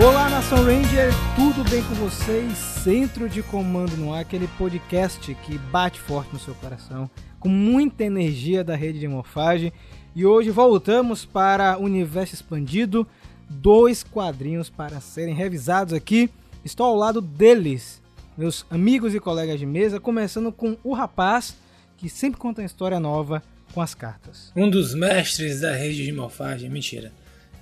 Olá, Nação Ranger, tudo bem com vocês? Centro de Comando no Ar, aquele podcast que bate forte no seu coração, com muita energia da rede de morfagem. E hoje voltamos para o Universo Expandido, dois quadrinhos para serem revisados aqui. Estou ao lado deles, meus amigos e colegas de mesa, começando com o rapaz que sempre conta uma história nova com as cartas. Um dos mestres da rede de morfagem, mentira.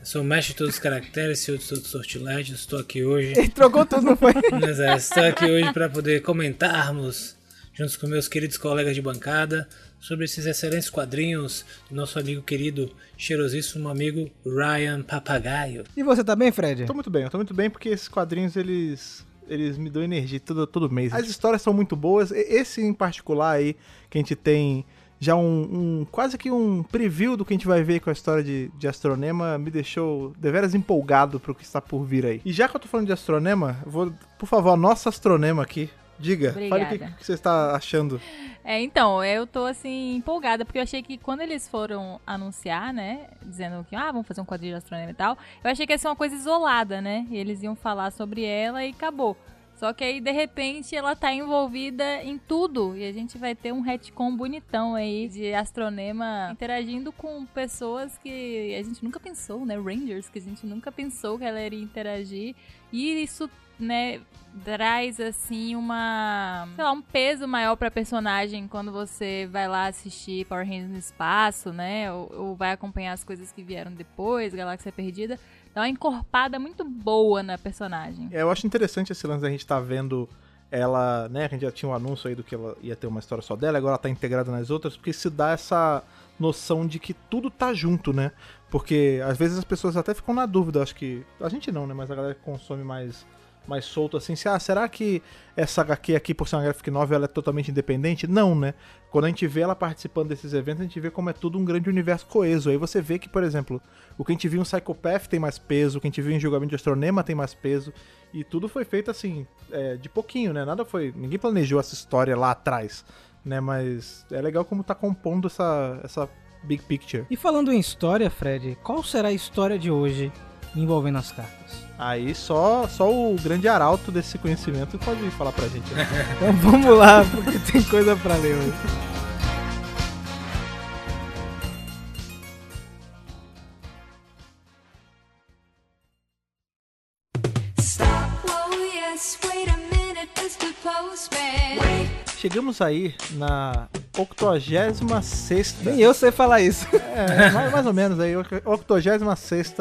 Sou o mestre de todos os caracteres, senhor de todos os sortilégios, estou aqui hoje. Ele trocou tudo, não foi? Mas é, estou aqui hoje para poder comentarmos, juntos com meus queridos colegas de bancada, sobre esses excelentes quadrinhos do nosso amigo querido, cheirosíssimo amigo Ryan Papagaio. E você tá bem, Fred? Tô muito bem, eu tô muito bem porque esses quadrinhos eles eles me dão energia todo, todo mês. As histórias são muito boas. Esse em particular aí que a gente tem já um, um, quase que um preview do que a gente vai ver com a história de, de Astronema me deixou deveras empolgado pro que está por vir aí. E já que eu tô falando de Astronema, vou, por favor, nossa Astronema aqui, diga, Obrigada. fale o que, que você está achando. É, então, eu tô assim, empolgada, porque eu achei que quando eles foram anunciar, né, dizendo que, ah, vamos fazer um quadrinho de astronema e tal, eu achei que ia ser uma coisa isolada, né, e eles iam falar sobre ela e acabou. Só que aí, de repente, ela tá envolvida em tudo. E a gente vai ter um retcon bonitão aí de astronema interagindo com pessoas que a gente nunca pensou, né? Rangers, que a gente nunca pensou que ela iria interagir. E isso, né, traz assim uma, sei lá, um peso maior pra personagem quando você vai lá assistir Power Rangers no espaço, né? Ou, ou vai acompanhar as coisas que vieram depois, Galáxia Perdida dá uma encorpada muito boa na personagem. É, eu acho interessante esse lance da gente estar tá vendo ela, né? A gente já tinha um anúncio aí do que ela ia ter uma história só dela, agora ela tá integrada nas outras, porque se dá essa noção de que tudo tá junto, né? Porque às vezes as pessoas até ficam na dúvida, acho que. A gente não, né? Mas a galera consome mais mais solto assim, se, ah, será que essa HQ aqui, por ser uma graphic novel, ela é totalmente independente? Não, né? Quando a gente vê ela participando desses eventos, a gente vê como é tudo um grande universo coeso. Aí você vê que, por exemplo, o que a gente viu em Psychopath tem mais peso, o que a gente viu em Julgamento de Astronema tem mais peso, e tudo foi feito assim, é, de pouquinho, né? Nada foi. Ninguém planejou essa história lá atrás, né? Mas é legal como tá compondo essa, essa big picture. E falando em história, Fred, qual será a história de hoje envolvendo as cartas? Aí só, só o grande arauto desse conhecimento pode falar pra gente. Né? então vamos lá, porque tem coisa pra ler hoje. Chegamos aí na 86 Nem eu sei falar isso. É, mais, mais ou menos aí, 86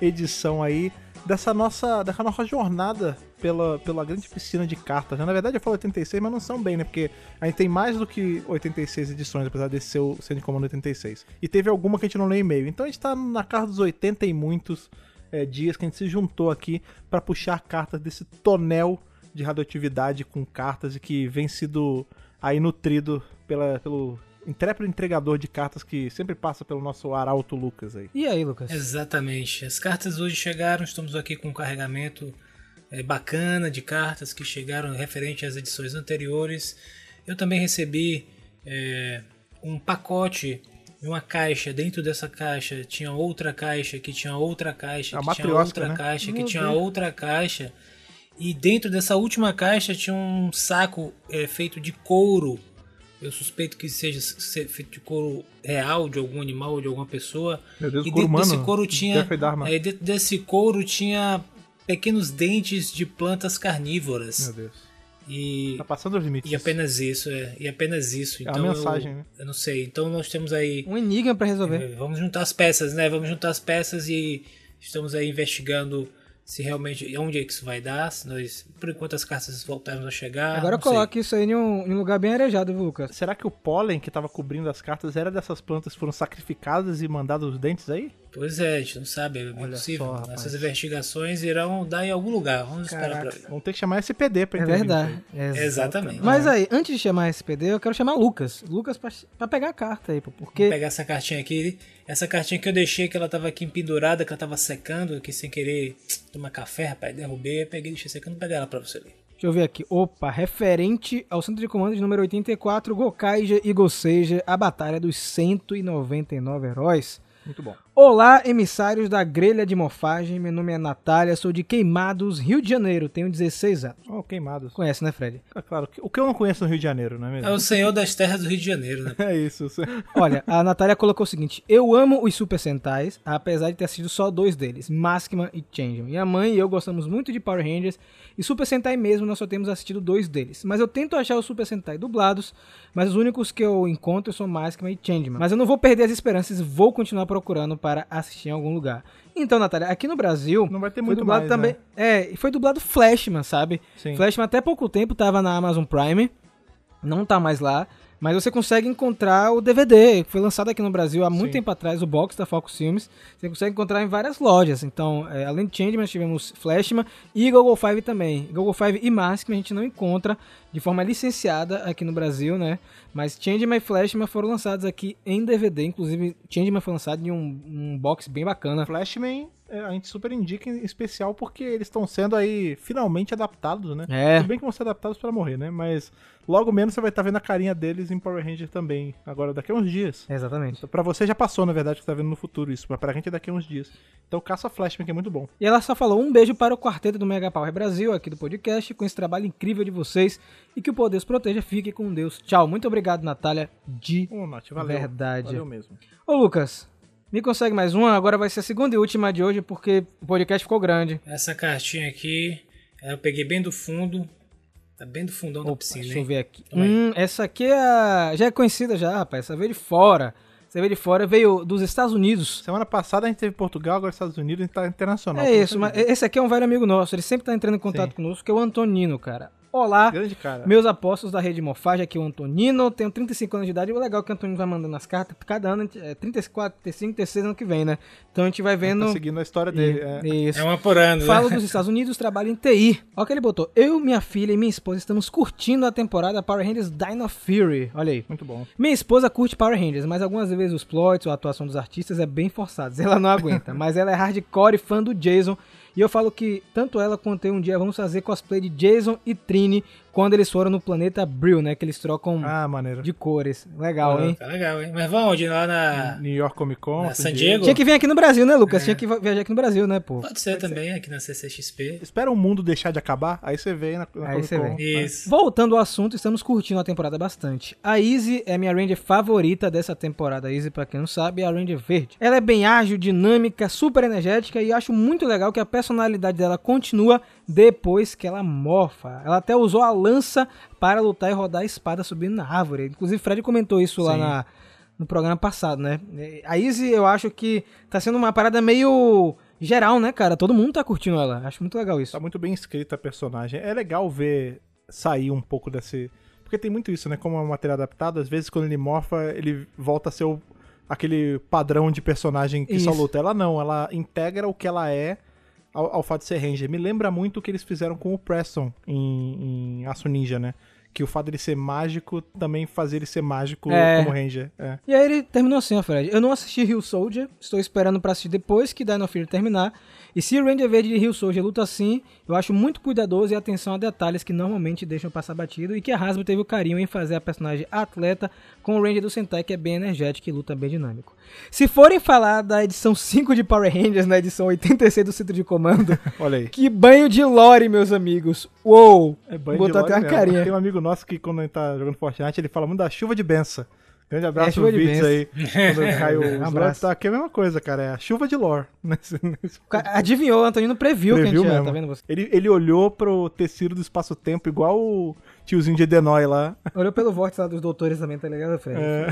edição aí dessa nossa, dessa nossa jornada pela, pela grande piscina de cartas. Né? Na verdade, eu falo 86, mas não são bem, né? Porque a gente tem mais do que 86 edições, apesar de ser o Centro de Comando 86. E teve alguma que a gente não leu e-mail. Então a gente tá na casa dos 80 e muitos é, dias que a gente se juntou aqui para puxar cartas desse tonel de radioatividade com cartas e que vem sido aí nutrido pela, pelo intrépido entregador de cartas que sempre passa pelo nosso Arauto Lucas aí. E aí, Lucas? Exatamente. As cartas hoje chegaram, estamos aqui com um carregamento é, bacana de cartas que chegaram referente às edições anteriores. Eu também recebi é, um pacote uma caixa, dentro dessa caixa tinha outra caixa, que tinha outra caixa, que tinha outra né? caixa, que tinha outra caixa. E dentro dessa última caixa tinha um saco é, feito de couro eu suspeito que seja feito de couro real de algum animal ou de alguma pessoa. Meu Deus, e couro dentro humano, desse couro tinha, é, dentro desse couro tinha pequenos dentes de plantas carnívoras. Meu Deus. E, tá passando os limites. E apenas isso, é. E apenas isso. É então a mensagem, eu, né? Eu não sei. Então nós temos aí. Um enigma para resolver. É, vamos juntar as peças, né? Vamos juntar as peças e estamos aí investigando se realmente onde é que isso vai dar, se nós, por enquanto as cartas voltaram a chegar. Agora coloque isso aí em um, em um, lugar bem arejado, Lucas? Será que o pólen que estava cobrindo as cartas era dessas plantas que foram sacrificadas e mandadas os dentes aí? Pois é, a gente não sabe, é Olha possível. Só, Essas investigações irão dar em algum lugar. Vamos Caraca. esperar pra ver. Vamos ter que chamar SPD pra É verdade. Exatamente. Exatamente. Mas aí, antes de chamar SPD, eu quero chamar Lucas. Lucas pra, pra pegar a carta aí, porque. Vou pegar essa cartinha aqui. Essa cartinha que eu deixei, que ela tava aqui empendurada, que ela tava secando, aqui sem querer tomar café, rapaz. Derrubei, peguei e deixei secando. Pegar ela pra você ler. Deixa eu ver aqui. Opa, referente ao centro de comando de número 84, Gokaija e Goseija, a batalha dos 199 heróis. Muito bom. Olá, emissários da grelha de morfagem. Meu nome é Natália, sou de Queimados, Rio de Janeiro. Tenho 16 anos. Oh, queimados. Conhece, né, Fred? É claro, o que eu não conheço no Rio de Janeiro, não é mesmo? É o senhor das terras do Rio de Janeiro, né? É isso. Olha, a Natália colocou o seguinte: Eu amo os Super Sentais, apesar de ter assistido só dois deles, Maskman e Changeman. Minha mãe e eu gostamos muito de Power Rangers e Super Sentai mesmo, nós só temos assistido dois deles. Mas eu tento achar os Super Sentai dublados, mas os únicos que eu encontro são Maskman e Changeman. Mas eu não vou perder as esperanças, vou continuar procurando para assistir em algum lugar. Então, Natália, aqui no Brasil. Não vai ter foi muito dublado mais, também. né? É, e foi dublado Flashman, sabe? Sim. Flashman até pouco tempo tava na Amazon Prime. Não tá mais lá. Mas você consegue encontrar o DVD, que foi lançado aqui no Brasil há muito Sim. tempo atrás, o box da Focus Filmes. Você consegue encontrar em várias lojas. Então, é, além de Changeman, nós tivemos Flashman e Google Five também. Google Five e Maskman a gente não encontra de forma licenciada aqui no Brasil, né? Mas Changeman e Flashman foram lançados aqui em DVD. Inclusive, Changeman foi lançado em um, um box bem bacana. Flashman, é, a gente super indica em especial porque eles estão sendo aí finalmente adaptados, né? É. Tudo bem que vão ser adaptados pra morrer, né? Mas logo menos você vai estar vendo a carinha deles em Power Ranger também. Agora, daqui a uns dias. Exatamente. Pra você já passou, na verdade, que tá vendo no futuro isso. Mas pra gente é daqui a uns dias. Então caça Flashman, que é muito bom. E ela só falou um beijo para o quarteto do Mega Power Brasil, aqui do podcast, com esse trabalho incrível de vocês. E que o poder os proteja. Fique com Deus. Tchau. Muito obrigado, Natália. De Ô, Nath, valeu. verdade. Valeu mesmo. Ô, Lucas, me consegue mais uma? Agora vai ser a segunda e última de hoje, porque o podcast ficou grande. Essa cartinha aqui, eu peguei bem do fundo. Tá bem do fundão da Opa, piscina, deixa eu ver aqui. Hum, essa aqui é a... já é conhecida já, rapaz. Essa veio de fora. Essa veio de fora, veio dos Estados Unidos. Semana passada a gente teve Portugal, agora Estados Unidos, a gente tá internacional. É isso, você mas esse aqui é um velho amigo nosso. Ele sempre tá entrando em contato Sim. conosco, que é o Antonino, cara. Olá, Grande cara. meus apóstolos da rede Morfagem, aqui é o Antonino, tenho 35 anos de idade, e o legal é que o Antonino vai mandando as cartas, cada ano, é 34, 35, 36 ano que vem, né? Então a gente vai vendo... Tá seguindo a história dele. é. Isso. É uma por ano, Falo né? dos Estados Unidos, trabalho em TI. Olha o que ele botou. Eu, minha filha e minha esposa estamos curtindo a temporada Power Rangers Dino Fury. Olha aí. Muito bom. Minha esposa curte Power Rangers, mas algumas vezes os plots ou a atuação dos artistas é bem forçada. Ela não aguenta, mas ela é hardcore fã do Jason. E eu falo que tanto ela quanto eu um dia vamos fazer cosplay de Jason e Trini quando eles foram no planeta Brill, né? Que eles trocam Ah, maneiro. de cores. Legal, hein? Tá legal, hein? Mas vamos onde? Lá na... New York Comic Con. Na San Diego. Tinha que vir aqui no Brasil, né, Lucas? Tinha que viajar aqui no Brasil, né, pô? Pode ser também, aqui na CCXP. Espera o mundo deixar de acabar, aí você vem na, na Aí Comic você Con. vem. Isso. Voltando ao assunto, estamos curtindo a temporada bastante. A Izzy é minha Ranger favorita dessa temporada. A Izzy, pra quem não sabe, é a Ranger verde. Ela é bem ágil, dinâmica, super energética e acho muito legal que a personalidade dela continua depois que ela morfa. Ela até usou a lança para lutar e rodar a espada subindo na árvore. Inclusive, Fred comentou isso lá Sim. na- no programa passado, né? A Izzy, eu acho que tá sendo uma parada meio geral, né, cara? Todo mundo tá curtindo ela. Acho muito legal isso. Tá muito bem escrita a personagem. É legal ver sair um pouco desse. Porque tem muito isso, né? Como é um material adaptado, às vezes quando ele morfa, ele volta a ser o- aquele padrão de personagem que só Isso. luta. Ela não, ela integra o que ela é ao, ao fato de ser Ranger. Me lembra muito o que eles fizeram com o Preston em, em Aço Ninja, né? Que o fato dele ser mágico também fazia ele ser mágico É. como Ranger. É. E aí ele terminou assim, ó, Fred. Eu não assisti Rio Soldier, estou esperando pra assistir depois que Dino Fury terminar. E se o Ranger Verde de Rio Soldier luta assim, eu acho muito cuidadoso e atenção a detalhes que normalmente deixam passar batido e que a Hasbro teve o carinho em fazer a personagem atleta com o Ranger do Sentai que é bem energético e luta bem dinâmico. Se forem falar da edição 5 de Power Rangers na edição 86 do Centro de Comando, Olha aí. que banho de lore, meus amigos. Uou! É banho Botou de até uma lore mesmo. carinha. Tem um amigo nosso que quando ele tá jogando Fortnite, ele fala muito da chuva de benção. Grande abraço É, chuva pro de aí. Quando caiu Um abraço. Tá aqui é a mesma coisa, cara. É a chuva de lore. Nesse- nesse- O cara Adivinhou, o Antonino previu, que a Previu gente mesmo. tá vendo você? Ele, ele olhou pro tecido do espaço-tempo igual o tiozinho de Edenoi lá. Olhou pelo vórtice lá dos doutores também, tá ligado, Fred? É,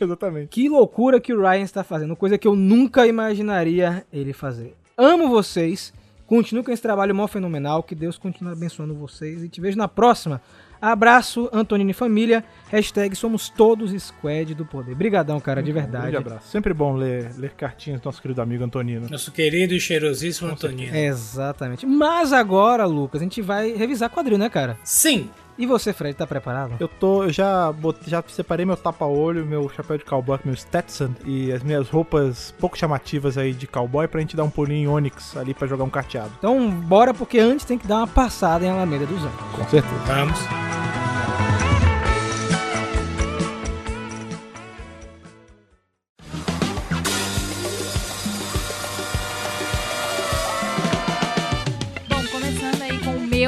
exatamente. Que loucura que o Ryan está fazendo, coisa que eu nunca imaginaria ele fazer. Amo vocês, continuo com esse trabalho mó fenomenal, que Deus continue abençoando vocês e te vejo na próxima. Abraço, Antonino e família, hashtag somos todos squad do poder. Brigadão, cara, de Grande verdade. abraço. Sempre bom ler, ler cartinhas do nosso querido amigo Antonino. Nosso querido e cheirosíssimo Antonino. Exatamente. Mas agora, Lucas, a gente vai revisar quadril, né, cara? Sim, E você, Fred, tá preparado? Eu tô, eu já, já separei meu tapa-olho, meu chapéu de cowboy, meu Stetson e as minhas roupas pouco chamativas aí de cowboy pra gente dar um pulinho em Onix ali pra jogar um carteado. Então, bora, porque antes tem que dar uma passada em Alameda dos Anjos. Com certeza. Vamos.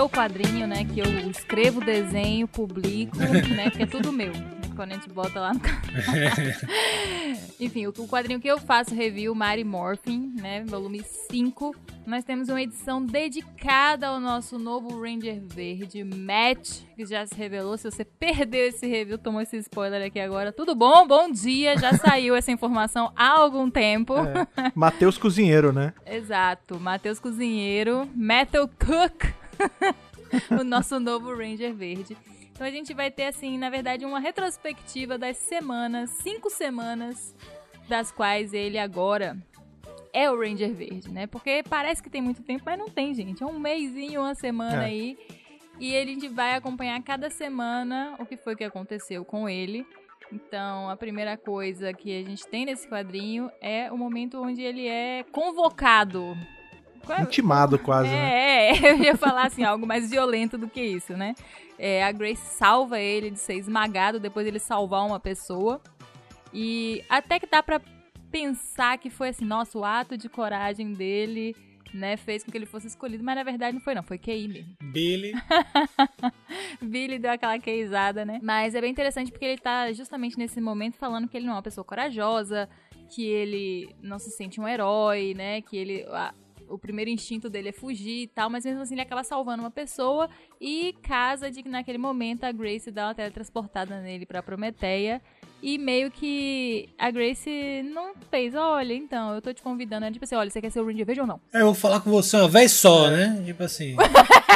Meu quadrinho, né? Que eu escrevo desenho, publico, né? Que é tudo meu. né, Quando a gente bota lá no canal. Enfim, o, o quadrinho que eu faço review, Mary Morphin, né? Volume 5. Nós temos uma edição dedicada ao nosso novo Ranger Verde, Matt, que já se revelou. Se você perdeu esse review, tomou esse spoiler aqui agora. Tudo bom? Bom dia! Já saiu essa informação há algum tempo. É. Matheus Cozinheiro, né? Exato, Matheus Cozinheiro, Metal Cook, o nosso novo Ranger Verde. Então a gente vai ter, assim, na verdade, uma retrospectiva das semanas, cinco semanas, das quais ele agora é o Ranger Verde, né? Porque parece que tem muito tempo, mas não tem, gente. É um mêsinho, uma semana É. aí. E a gente vai acompanhar cada semana o que foi que aconteceu com ele. Então, a primeira coisa que a gente tem nesse quadrinho é o momento onde ele é convocado. É- Intimado quase, né? é, é, eu ia falar assim, algo mais violento do que isso, né? É, a Grace salva ele de ser esmagado depois ele salvar uma pessoa. E até que dá pra pensar que foi assim, nossa, o ato de coragem dele, né, fez com que ele fosse escolhido, mas na verdade não foi não, foi QI mesmo. Billy. Billy deu aquela queizada, né? Mas é bem interessante porque ele tá justamente nesse momento falando que ele não é uma pessoa corajosa, que ele não se sente um herói, né? Que ele. a- o primeiro instinto dele é fugir e tal, mas mesmo assim ele acaba salvando uma pessoa e casa de que naquele momento a Grace dá uma teletransportada nele pra Prometeia. E meio que a Grace não fez, olha, então, eu tô te convidando. É tipo assim, olha, você quer ser o Ranger Verde ou não? É, eu vou falar com você uma vez só, né? Tipo assim.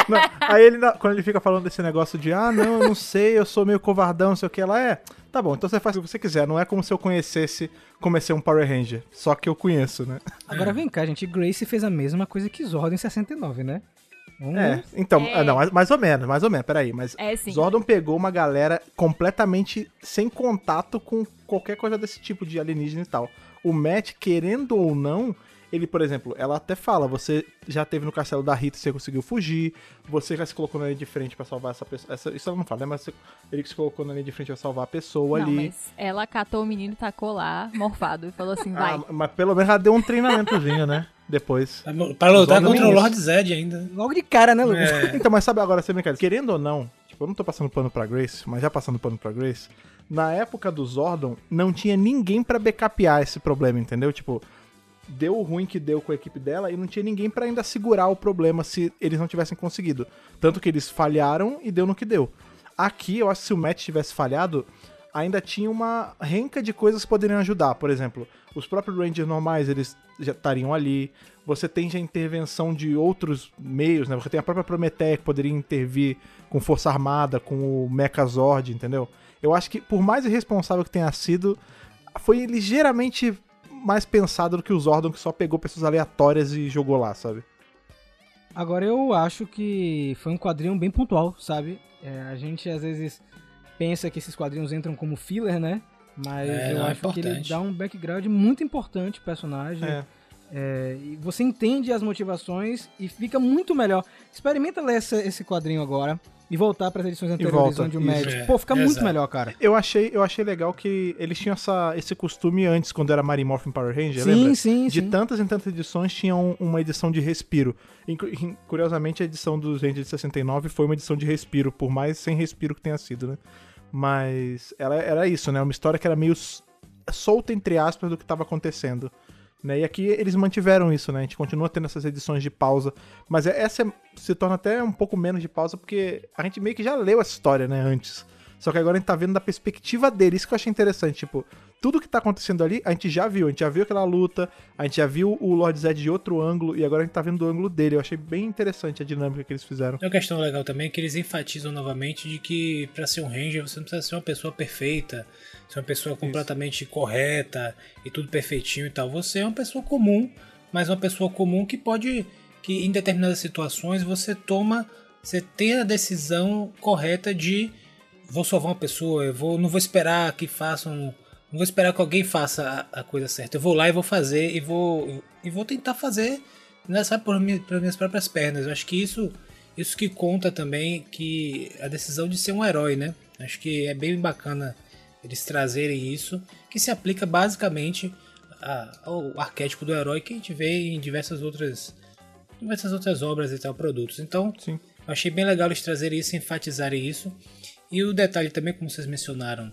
Não, aí ele, quando ele fica falando desse negócio de, ah, não, eu não sei, eu sou meio covardão, não sei o que, ela é. Tá bom, então você faz o que você quiser. Não é como se eu conhecesse como é ser um Power Ranger. Só que eu conheço, né? Agora vem cá, gente. Grace fez a mesma coisa que Zordon em 69, né? Vamos- É, então, É. ah, não, mais, mais ou menos, mais ou menos, peraí. Mas É sim. Zordon pegou uma galera completamente sem contato com qualquer coisa desse tipo de alienígena e tal. O Matt, querendo ou não, ele, por exemplo, ela até fala, você já teve no castelo da Rita, você conseguiu fugir, você já se colocou na linha de frente pra salvar essa pessoa. essa- isso ela não fala, né? Mas você- ele que se colocou na linha de frente pra salvar a pessoa Não, ali. mas ela catou o menino e tacou lá, morfado, e falou assim, vai. Ah, mas pelo menos ela deu um treinamentozinho, né? Depois. Pra lutar contra o Lord Zed ainda. Logo de cara, né, Lucas? É. Então, mas sabe agora, você brincadeira, querendo ou não, tipo, eu não tô passando pano pra Grace, mas já passando pano pra Grace, na época do Zordon, não tinha ninguém pra backupear esse problema, entendeu? Tipo, deu o ruim que deu com a equipe dela e não tinha ninguém pra ainda segurar o problema se eles não tivessem conseguido. Tanto que eles falharam e deu no que deu. Aqui, eu acho que se o Matt tivesse falhado, ainda tinha uma renca de coisas que poderiam ajudar. Por exemplo, os próprios Rangers normais, eles já estariam ali. Você tem já intervenção de outros meios, né? Você tem a própria Prometeia que poderia intervir com Força Armada, com o Mechazord, entendeu? Eu acho que, por mais irresponsável que tenha sido, foi ligeiramente mais pensado do que o Zordon, que só pegou pessoas aleatórias e jogou lá, sabe? Agora eu acho que foi um quadrinho bem pontual, sabe? É, a gente às vezes pensa que esses quadrinhos entram como filler, né? Mas É, eu é acho que ele dá um background muito importante pro personagem. É. É, e você entende as motivações e fica muito melhor. Experimenta ler esse, esse quadrinho agora e voltar para as edições anteriores volta, onde o. Matt. É, Pô, fica muito exato. melhor, cara. Eu achei, eu achei legal que eles tinham essa, esse costume antes, quando era Mary Morphin Power Ranger, Sim, lembra? sim, De sim. tantas em tantas edições tinham uma edição de respiro. In- Curiosamente, a edição dos Rangers de 69 foi uma edição de respiro, por mais sem respiro que tenha sido, né? Mas ela era isso, né? Uma história que era meio solta, entre aspas, do que estava acontecendo. Né? E aqui eles mantiveram isso, né? A gente continua tendo essas edições de pausa. Mas é- essa é- se torna até um pouco menos de pausa, porque a gente meio que já leu essa história, né? Antes. Só que agora a gente tá vendo da perspectiva dele. Isso que eu achei interessante. Tipo, tudo que tá acontecendo ali, a gente já viu. A gente já viu aquela luta, a gente já viu o Lord Zed de outro ângulo, e agora a gente tá vendo do ângulo dele. Eu achei bem interessante a dinâmica que eles fizeram. Uma questão legal também que eles enfatizam novamente de que pra ser um ranger você não precisa ser uma pessoa perfeita, ser uma pessoa completamente correta e tudo perfeitinho e tal. Você é uma pessoa comum, mas uma pessoa comum que pode que em determinadas situações você toma você tem a decisão correta de vou salvar uma pessoa, eu vou, não vou esperar que façam, não vou esperar que alguém faça a, a coisa certa. Eu vou lá e vou fazer e vou e vou tentar fazer, né, sabe, por, minha, por minhas próprias pernas. Eu acho que isso isso que conta também que a decisão de ser um herói, né? Acho que é bem bacana eles trazerem isso, que se aplica basicamente ao arquétipo do herói que a gente vê em diversas outras diversas outras obras e tal, produtos. Então, Sim. eu achei bem legal eles trazerem isso, enfatizarem isso. E o detalhe também, como vocês mencionaram,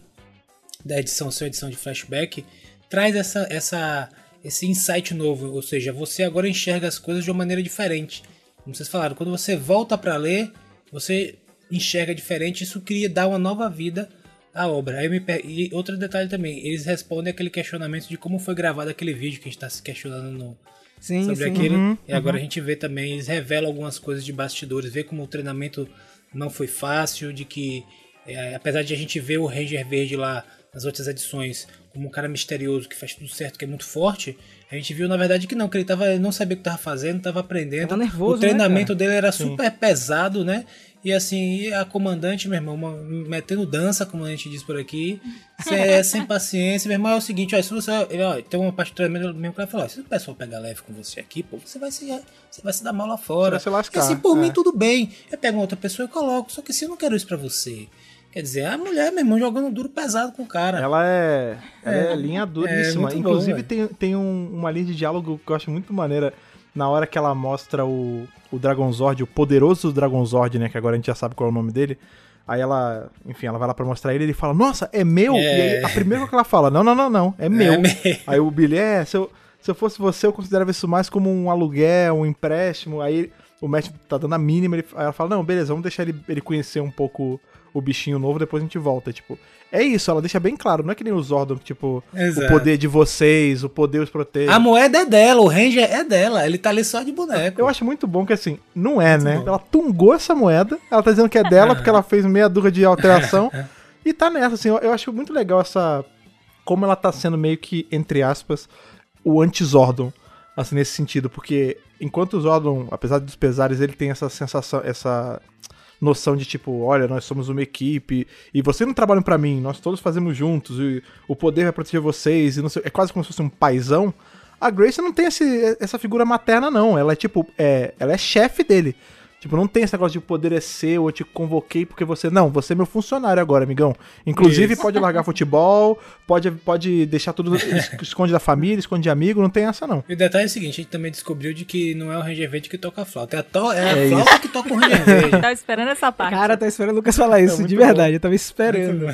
da edição, sua edição de flashback, traz essa, essa, esse insight novo, ou seja, você agora enxerga as coisas de uma maneira diferente. Como vocês falaram, quando você volta para ler, você enxerga diferente, isso cria, dá uma nova vida à obra. Me, e outro detalhe também, eles respondem aquele questionamento de como foi gravado aquele vídeo que a gente está se questionando no, Sim, sobre sim. aquele. Uhum, e agora a gente vê também, eles revelam algumas coisas de bastidores, vê como o treinamento não foi fácil, de que é, apesar de a gente ver o Ranger Verde lá nas outras edições como um cara misterioso que faz tudo certo, que é muito forte, a gente viu na verdade que não, que ele, tava, ele não sabia o que estava fazendo, estava aprendendo. Tava nervoso, o treinamento né, dele era super pesado, né? E assim, e a comandante, meu irmão, uma- metendo dança, como a gente diz por aqui, sem, sem paciência. Meu irmão é o seguinte, ó, se você. Ele, ó, tem uma parte do treinamento mesmo que ela falou: ó, se o pessoal pegar leve com você aqui, pô, você vai se, você vai se dar mal lá fora. Você vai se Porque, lascar, assim, por é. mim, tudo bem. Eu pego uma outra pessoa e coloco. Só que assim, eu não quero isso pra você. Quer dizer, a mulher, meu irmão, jogando duro pesado com o cara. Ela é, ela é, linha duríssima. bom, Inclusive, velho. tem, tem um- uma linha de diálogo que eu acho muito maneira. Na hora que ela mostra o, o Dragonzord, o poderoso Dragonzord, né? Que agora a gente já sabe qual é o nome dele. Aí ela, enfim, ela vai lá pra mostrar ele e ele fala, nossa, é meu? É. E aí a primeira que ela fala, não, não, não, não, é meu. meu. Aí o Billy, é, se eu, se eu fosse você, eu considerava isso mais como um aluguel, um empréstimo. Aí o Matt tá dando a mínima, ele, aí ela fala, não, beleza, vamos deixar ele, ele conhecer um pouco o bichinho novo, depois a gente volta. Tipo, é isso, ela deixa bem claro, não é que nem o Zordon, que, tipo, Exato. o poder de vocês, o poder os protege. A moeda é dela, o Ranger é dela. Ele tá ali só de boneco. Eu acho muito bom que assim, não é, né? bom. Ela tungou essa moeda, ela tá dizendo que é dela porque ela fez meia dúzia de alteração. e tá nessa, assim, eu, eu acho muito legal essa. Como ela tá sendo meio que, entre aspas, o anti-Zordon. Assim, nesse sentido, porque enquanto o Zordon, apesar dos pesares, ele tem essa sensação, essa noção de tipo, olha, nós somos uma equipe e vocês não trabalham pra mim, nós todos fazemos juntos e o poder vai proteger vocês e sei, é quase como se fosse um paizão. A Grace não tem esse- essa figura materna não, ela é tipo, é, ela é chefe dele. Tipo, não tem esse negócio de poder é seu, eu te convoquei porque você. Não, você é meu funcionário agora, amigão. Inclusive, Isso. pode largar futebol, pode, pode deixar tudo. es- Esconde da família, esconde de amigo, não tem essa não. E o detalhe é o seguinte, a gente também descobriu de que não é o Ranger Verde que toca a flauta, é a, to é a É flauta que toca o Ranger Verde. Tava esperando essa parte. Cara, tá esperando o Lucas falar isso, muito de bom. verdade, eu tava esperando.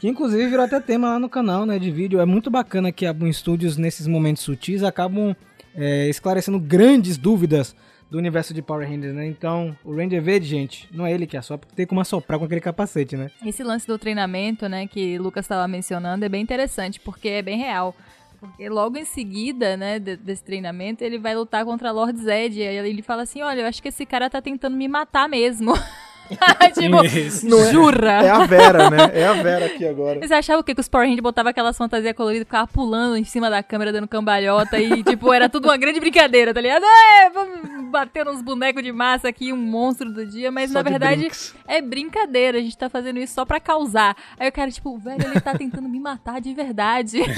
Que inclusive virou até tema lá no canal, né, de vídeo. É muito bacana que a Boom Studios, nesses momentos sutis, acabam é, esclarecendo grandes dúvidas do universo de Power Rangers, né? Então, o Ranger Verde, gente, não é ele que assopra, porque tem como assoprar com aquele capacete, né? Esse lance do treinamento, né, que o Lucas estava mencionando, é bem interessante, porque é bem real. Porque logo em seguida, né, de- desse treinamento, ele vai lutar contra Lord Zed. E aí ele fala assim: Olha, eu acho que esse cara tá tentando me matar mesmo. tipo, Isso. Não é- jura? É a Vera, né? É a Vera aqui agora. Você achava o quê? Que os Power Rangers botavam aquelas fantasias coloridas, ficava pulando em cima da câmera, dando cambalhota e, tipo, era tudo uma grande brincadeira, tá ligado? É, vamos bater uns bonecos de massa aqui, um monstro do dia, mas Só na de verdade brinks. é brincadeira, a gente tá fazendo isso só pra causar. Aí o cara, tipo, velho, ele tá tentando me matar de verdade.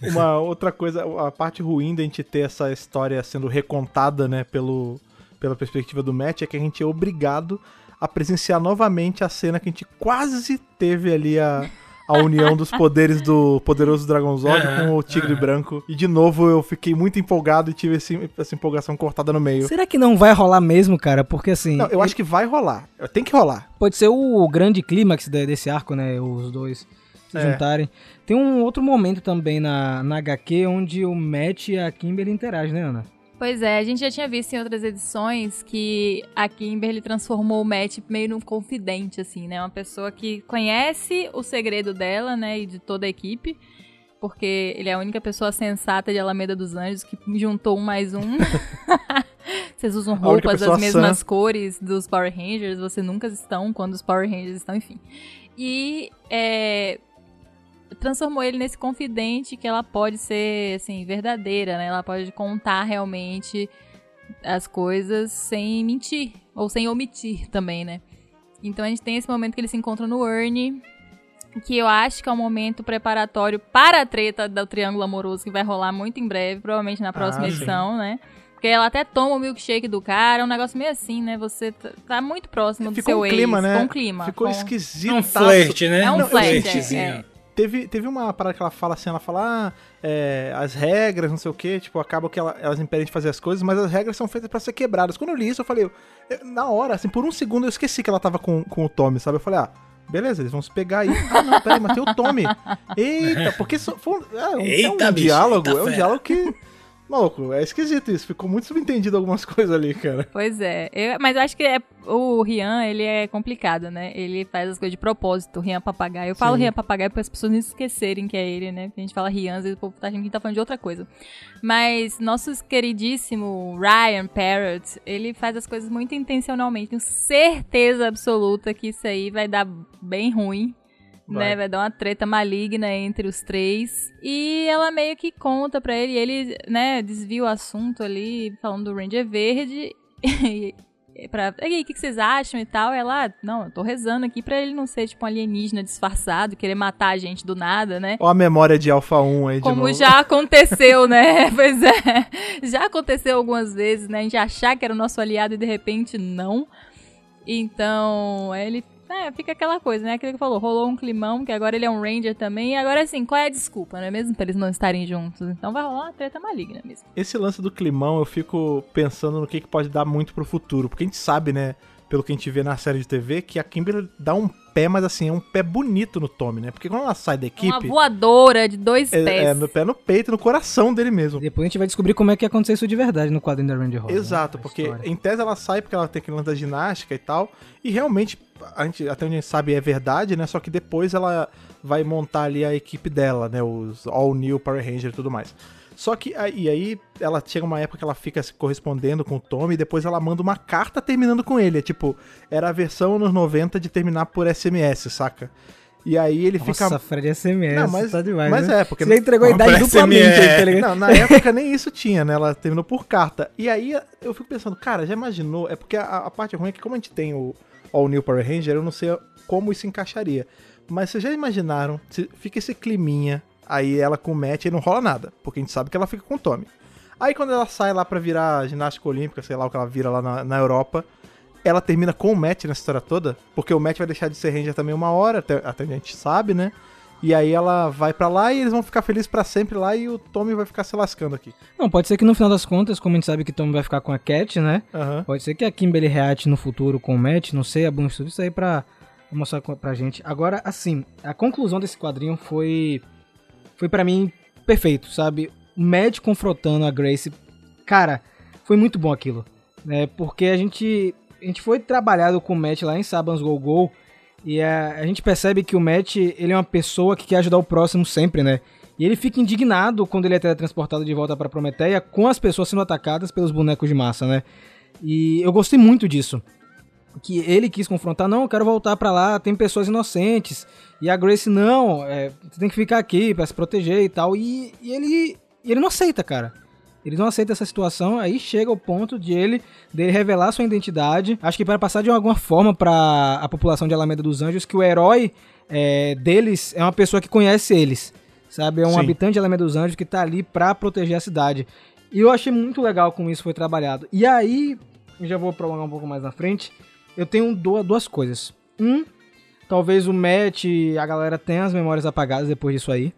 Uma outra coisa, a parte ruim da gente ter essa história sendo recontada, né, pelo, pela perspectiva do Matt, é que a gente é obrigado a presenciar novamente a cena que a gente quase teve ali a, a união dos poderes do poderoso Dragonzord com o Tigre. Branco. E de novo eu fiquei muito empolgado e tive esse- essa empolgação cortada no meio. Será que não vai rolar mesmo, cara? Porque assim, Não, eu acho que vai rolar. Tem que rolar. pode ser o grande clímax de- desse arco, né? Os dois se É. juntarem. Tem um outro momento também na, na HQ onde o Matt e a Kimberly interagem, né, Ana? Pois é, a gente já tinha visto em outras edições que a Kimberly transformou o Matt meio num confidente, assim, né? Uma pessoa que conhece o segredo dela, né? E de toda a equipe. Porque ele é a única pessoa sensata de Alameda dos Anjos que juntou um mais um. Vocês usam roupas das mesmas cores dos Power Rangers, vocês nunca estão quando os Power Rangers estão, enfim. E é, transformou ele nesse confidente que ela pode ser, assim, verdadeira, né? Ela pode contar realmente as coisas sem mentir, ou sem omitir também, né? Então a gente tem esse momento que eles se encontram no Ernie, que eu acho que é um momento preparatório para a treta do Triângulo Amoroso, que vai rolar muito em breve, provavelmente na próxima Ah, sim. edição, né? Porque ela até toma o milkshake do cara, é um negócio meio assim, né? Você tá- tá muito próximo do Ficou seu um clima, ex. né? Com um clima. Ficou com- esquisito. É um flerte, né? É um flerte, flertezinho. é. Teve, teve uma parada que ela fala assim, ela fala, ah, é, as regras, não sei o que, tipo, acaba que ela- elas impedem de fazer as coisas, mas as regras são feitas pra ser quebradas. Quando eu li isso, eu falei, eu- na hora, assim, por um segundo eu esqueci que ela tava com, com o Tommy, sabe? Eu falei, ah, beleza, eles vão se pegar aí. Ah, não, peraí, mas tem o Tommy. Eita, porque so- foi, um- é, um, é Eita, um bicho, diálogo, é um fera. diálogo que... Maluco, é esquisito isso, ficou muito subentendido algumas coisas ali, cara. Pois é. Eu- mas eu acho que é- o Rian, ele é complicado, né? Ele faz as coisas de propósito, Rian Papagaio. Eu falo Sim. Rian Papagaio para as pessoas não esquecerem que é ele, né? A gente fala Rian, às vezes o povo tá achando que tá falando de outra coisa. Mas nosso queridíssimo Ryan Parrott, ele faz as coisas muito intencionalmente. Tenho certeza absoluta que isso aí vai dar bem ruim. Vai. Né, vai dar uma treta maligna entre os três. E ela meio que conta pra ele, e ele, né, desvia o assunto ali, falando do Ranger Verde. E, pra, aí, o que, que vocês acham e tal? Ela, "Ah, não, eu tô rezando aqui pra ele não ser tipo um alienígena disfarçado, querer matar a gente do nada, né? Ó a memória de Alpha 1 aí de Como novo. já aconteceu, né? Pois é. Já aconteceu algumas vezes, né? A gente achar que era o nosso aliado e de repente não. Então, ele. É, fica aquela coisa, né? Aquilo que falou, rolou um climão, que agora ele é um Ranger também. E agora, assim, qual é a desculpa, não é mesmo? Pra eles não estarem juntos. Então vai rolar uma treta maligna mesmo. Esse lance do climão, eu fico pensando no que, que pode dar muito pro futuro. Porque a gente sabe, né, pelo que a gente vê na série de TV, que a Kimberly dá um pé, mas assim, é um pé bonito no Tommy, né? Porque quando ela sai da Uma equipe, voadora de dois é, pés. é no pé no peito, no coração dele mesmo. Depois a gente vai descobrir como é que aconteceu isso de verdade no quadrinho da Randy Ross. Exato, né? Porque história. em tese ela sai porque ela tem aquele lance da ginástica e tal. E realmente, a gente, até onde a gente sabe, é verdade, né? Só que depois ela vai montar ali a equipe dela, né? Os All New Power Ranger e tudo mais. Só que aí, e aí ela chega uma época que ela fica se correspondendo com o Tommy e depois ela manda uma carta terminando com ele. É tipo, era a versão anos 90 de terminar por SMS, saca? E aí ele Nossa, fica. Fred SMS, Não, mas- tá demais, mas né? é, porque- Você entregou a idade duplamente tá ligado? Não, na época nem isso tinha, né? Ela terminou por carta. E aí eu fico pensando, cara, já imaginou? É porque a, a parte ruim é que como a gente tem o All New Power Ranger, eu não sei como isso encaixaria. Mas vocês já imaginaram? Se fica esse climinha, aí ela com o Matt e não rola nada. Porque a gente sabe que ela fica com o Tommy. Aí quando ela sai lá pra virar ginástica olímpica, sei lá o que ela vira lá na, na Europa, ela termina com o Matt nessa história toda. Porque o Matt vai deixar de ser Ranger também uma hora, até, até a gente sabe, né? E aí ela vai pra lá e eles vão ficar felizes pra sempre lá e o Tommy vai ficar se lascando aqui. Não, pode ser que no final das contas, como a gente sabe que Tom vai ficar com a Cat, né? Aham. Pode ser que a Kimberly reate no futuro com o Matt, não sei, a Boom estuda isso aí pra mostrar pra gente. Agora, assim, a conclusão desse quadrinho foi, foi para mim perfeito, sabe? O Matt confrontando a Grace, cara, foi muito bom aquilo, né? Porque a gente, a gente foi trabalhado com o Matt lá em Saban's Go Go e a, a gente percebe que o Matt, ele é uma pessoa que quer ajudar o próximo sempre, né? E ele fica indignado quando ele é teletransportado de volta pra Prometeia com as pessoas sendo atacadas pelos bonecos de massa, né? E eu gostei muito disso. Que ele quis confrontar, não, eu quero voltar pra lá, tem pessoas inocentes. E a Grace, não, é, você tem que ficar aqui pra se proteger e tal. E, e ele, ele não aceita, cara. Ele não aceita essa situação, aí chega o ponto de ele dele revelar sua identidade. Acho que para passar de alguma forma pra a população de Alameda dos Anjos que o herói é, deles é uma pessoa que conhece eles, sabe? É um Sim. habitante de Alameda dos Anjos que tá ali pra proteger a cidade. E eu achei muito legal como isso foi trabalhado. E aí, já vou prolongar um pouco mais na frente, eu tenho du- duas coisas. Um, talvez o Matt e a galera tenha as memórias apagadas depois disso aí.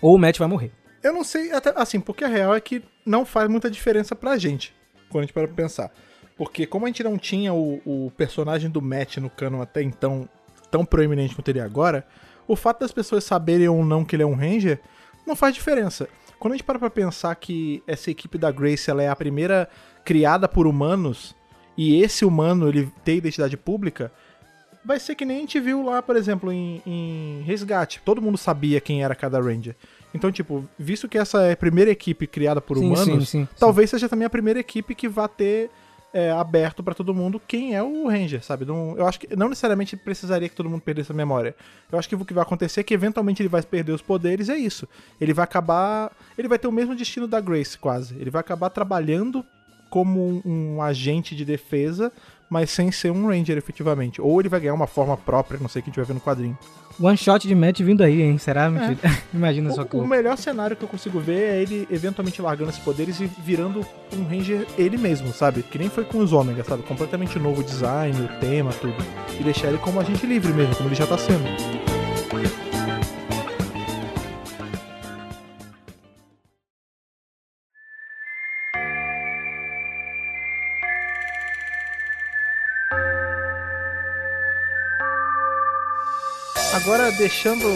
Ou o Matt vai morrer. Eu não sei, até, assim, porque a real é que não faz muita diferença pra gente, quando a gente para pra pensar. Porque como a gente não tinha o, o personagem do Matt no canon até então tão proeminente quanto ele é agora, o fato das pessoas saberem ou não que ele é um Ranger não faz diferença. Quando a gente para pra pensar que essa equipe da Grace ela é a primeira criada por humanos e esse humano ele tem identidade pública, vai ser que nem a gente viu lá, por exemplo, em, em Resgate. Todo mundo sabia quem era cada Ranger. Então, tipo, visto que essa é a primeira equipe criada por Sim, humanos, sim, sim, talvez seja também a primeira equipe que vá ter é, aberto pra todo mundo quem é o Ranger, sabe? Não, eu acho que não necessariamente precisaria que todo mundo perdesse a memória. Eu acho que o que vai acontecer é que eventualmente ele vai perder os poderes, é isso. Ele vai acabar. Ele vai ter o mesmo destino da Grace, quase. Ele vai acabar trabalhando como um, um agente de defesa, mas sem ser um Ranger efetivamente. Ou ele vai ganhar uma forma própria, não sei o que a gente vai ver no quadrinho. One shot de Matt vindo aí, hein? Será? Mentira. Imagina só que. O melhor cenário que eu consigo ver é ele eventualmente largando esses poderes e virando um Ranger ele mesmo, sabe? Que nem foi com os Ômega, sabe? Completamente novo design, o tema, tudo. E deixar ele como agente livre mesmo, como ele já tá sendo. Agora, deixando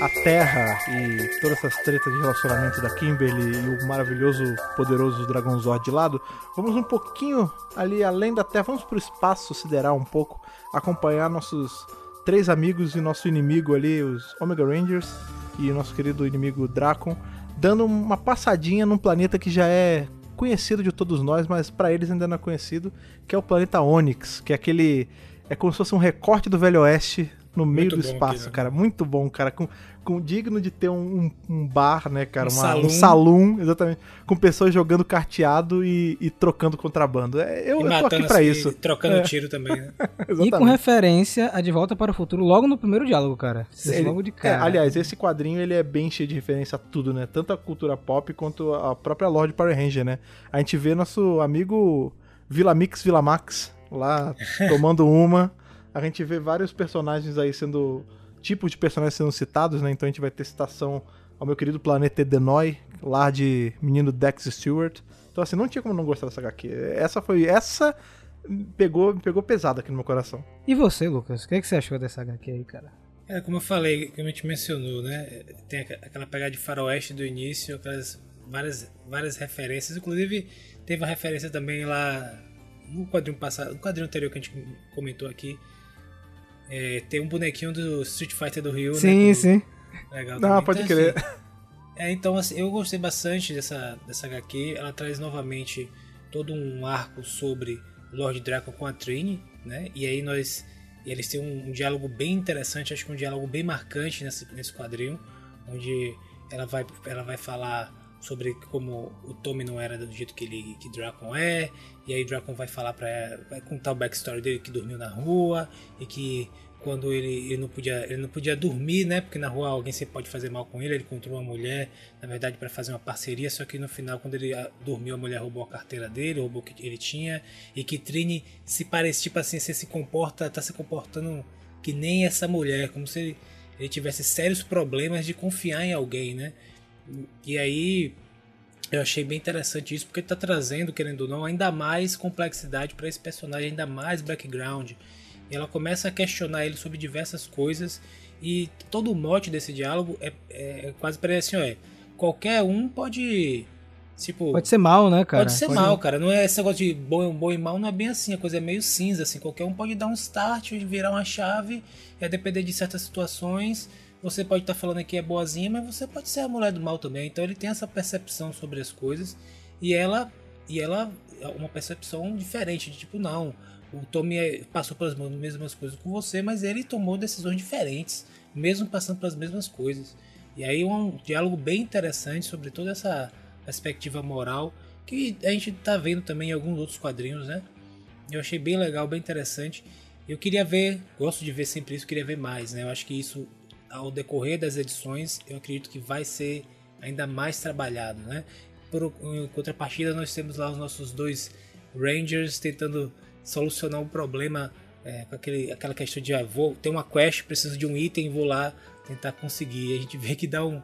a Terra e todas essas tretas de relacionamento da Kimberly e o maravilhoso, poderoso Dragão Zord de lado, vamos um pouquinho ali além da Terra, vamos pro espaço sideral um pouco, acompanhar nossos três amigos e nosso inimigo ali, os Omega Rangers e nosso querido inimigo Dracon, dando uma passadinha num planeta que já é conhecido de todos nós, mas para eles ainda não é conhecido, que é o planeta Onyx, que é aquele é como se fosse um recorte do Velho Oeste no meio Muito do bom espaço, cara. Muito bom, cara. Com, com digno de ter um, um- bar, né, cara? Um Uma- salão. um salão, exatamente. Com pessoas jogando carteado e, e trocando contrabando. É, eu, E eu tô aqui pra assim, isso. trocando É. tiro também, né? E com referência a De Volta para o Futuro logo no primeiro diálogo, cara. Ele- logo de é, cara. aliás, esse quadrinho ele é bem cheio de referência a tudo, né? Tanto a cultura pop quanto a própria Lord Power Ranger, né? A gente vê nosso amigo Vila Mix Vila Max lá tomando uma. A gente vê vários personagens aí sendo. tipos de personagens sendo citados, né? Então a gente vai ter citação ao meu querido planeta Edenoi, lá de menino Dex Stewart. Então, assim, não tinha como não gostar dessa HQ. Essa foi. Essa pegou, pegou pesado aqui no meu coração. E você, Lucas? O que, é que você achou dessa HQ aí, cara? É, como eu falei, como a gente mencionou, né? Tem aquela pegada de faroeste do início, aquelas várias, várias referências. Inclusive, teve uma referência também lá no quadrinho passado, no quadrinho anterior que a gente comentou aqui. É, tem um bonequinho do Street Fighter do Ryu, sim, né? sim. que- Legal Não, também. pode Então, crer. assim, é, então, assim, eu gostei bastante dessa, dessa HQ. Ela traz novamente todo um arco sobre o Lord Draco com a Trini, né? E aí nós. e eles têm um, um diálogo bem interessante, acho que um diálogo bem marcante nesse, nesse quadrinho, onde ela vai, ela vai falar sobre como o Tommy não era do jeito que ele que Dracon é, e aí Dracon vai falar para vai contar o backstory dele que dormiu na rua e que quando ele, ele não podia ele não podia dormir, né? Porque na rua alguém sempre pode fazer mal com ele, ele encontrou uma mulher, na verdade para fazer uma parceria, só que no final quando ele dormiu a mulher roubou a carteira dele, roubou o que ele tinha e que Trini se parece tipo assim, você se comporta, tá se comportando que nem essa mulher, como se ele, ele tivesse sérios problemas de confiar em alguém, né? E aí eu achei bem interessante isso porque tá trazendo, querendo ou não, ainda mais complexidade para esse personagem, ainda mais background. E ela começa a questionar ele sobre diversas coisas e todo o mote desse diálogo é, é quase parece assim, ó, é, qualquer um pode tipo Pode ser mal, né, cara? Pode ser mal, cara. Não é esse negócio de bom, bom e mal, não é bem assim. A coisa é meio cinza, assim. Qualquer um pode dar um start, virar uma chave, e a depender de certas situações, você pode estar falando que é boazinha, mas você pode ser a mulher do mal também. Então ele tem essa percepção sobre as coisas, e ela, e ela é uma percepção diferente, de tipo, não. O Tommy é- passou pelas mesmas coisas com você, mas ele tomou decisões diferentes, mesmo passando pelas mesmas coisas. E aí um diálogo bem interessante sobre toda essa perspectiva moral que a gente tá vendo também em alguns outros quadrinhos, né? Eu achei bem legal, bem interessante. Eu queria ver, gosto de ver sempre isso, queria ver mais, né? Eu acho que isso, ao decorrer das edições, eu acredito que vai ser ainda mais trabalhado, né? Por em contrapartida, nós temos lá os nossos dois Rangers tentando solucionar um problema é, com aquele, aquela questão de ah, vou ter uma quest, preciso de um item, vou lá tentar conseguir. A gente vê que dá um,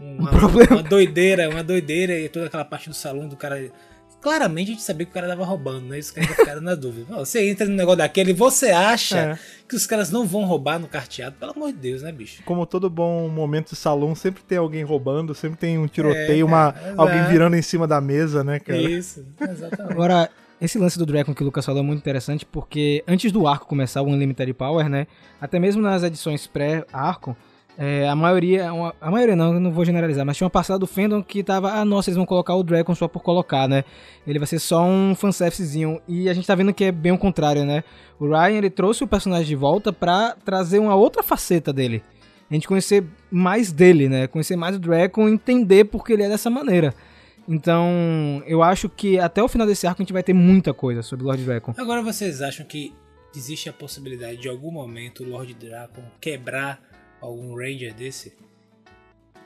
uma, problema. uma doideira, uma doideira e toda aquela parte do salão do cara. Claramente a gente sabia que o cara tava roubando, né? Isso que ainda ficaram na dúvida. Ó, Você entra no negócio daquele e você acha É. que os caras não vão roubar no carteado, pelo amor de Deus, né, bicho? Como todo bom momento de salão, sempre tem alguém roubando, sempre tem um tiroteio, É, uma, alguém virando em cima da mesa, né, cara? Isso, exatamente. Agora, esse lance do Dragon que o Lucas falou é muito interessante porque antes do arco começar, o Unlimited Power, né? Até mesmo nas edições pré-arco, é, a maioria, a maioria não, não vou generalizar, mas tinha uma passada do fandom que tava, ah, nossa, eles vão colocar o Dragon só por colocar, né? Ele vai ser só um fanservicezinho. E a gente tá vendo que é bem o contrário, né? O Ryan, ele trouxe o personagem de volta pra trazer uma outra faceta dele. A gente conhecer mais dele, né? Conhecer mais o Dragon e entender por que ele é dessa maneira. Então, eu acho que até o final desse arco a gente vai ter muita coisa sobre Lord Dragon. Agora vocês acham que existe a possibilidade de algum momento o Lord Dragon quebrar algum Ranger desse?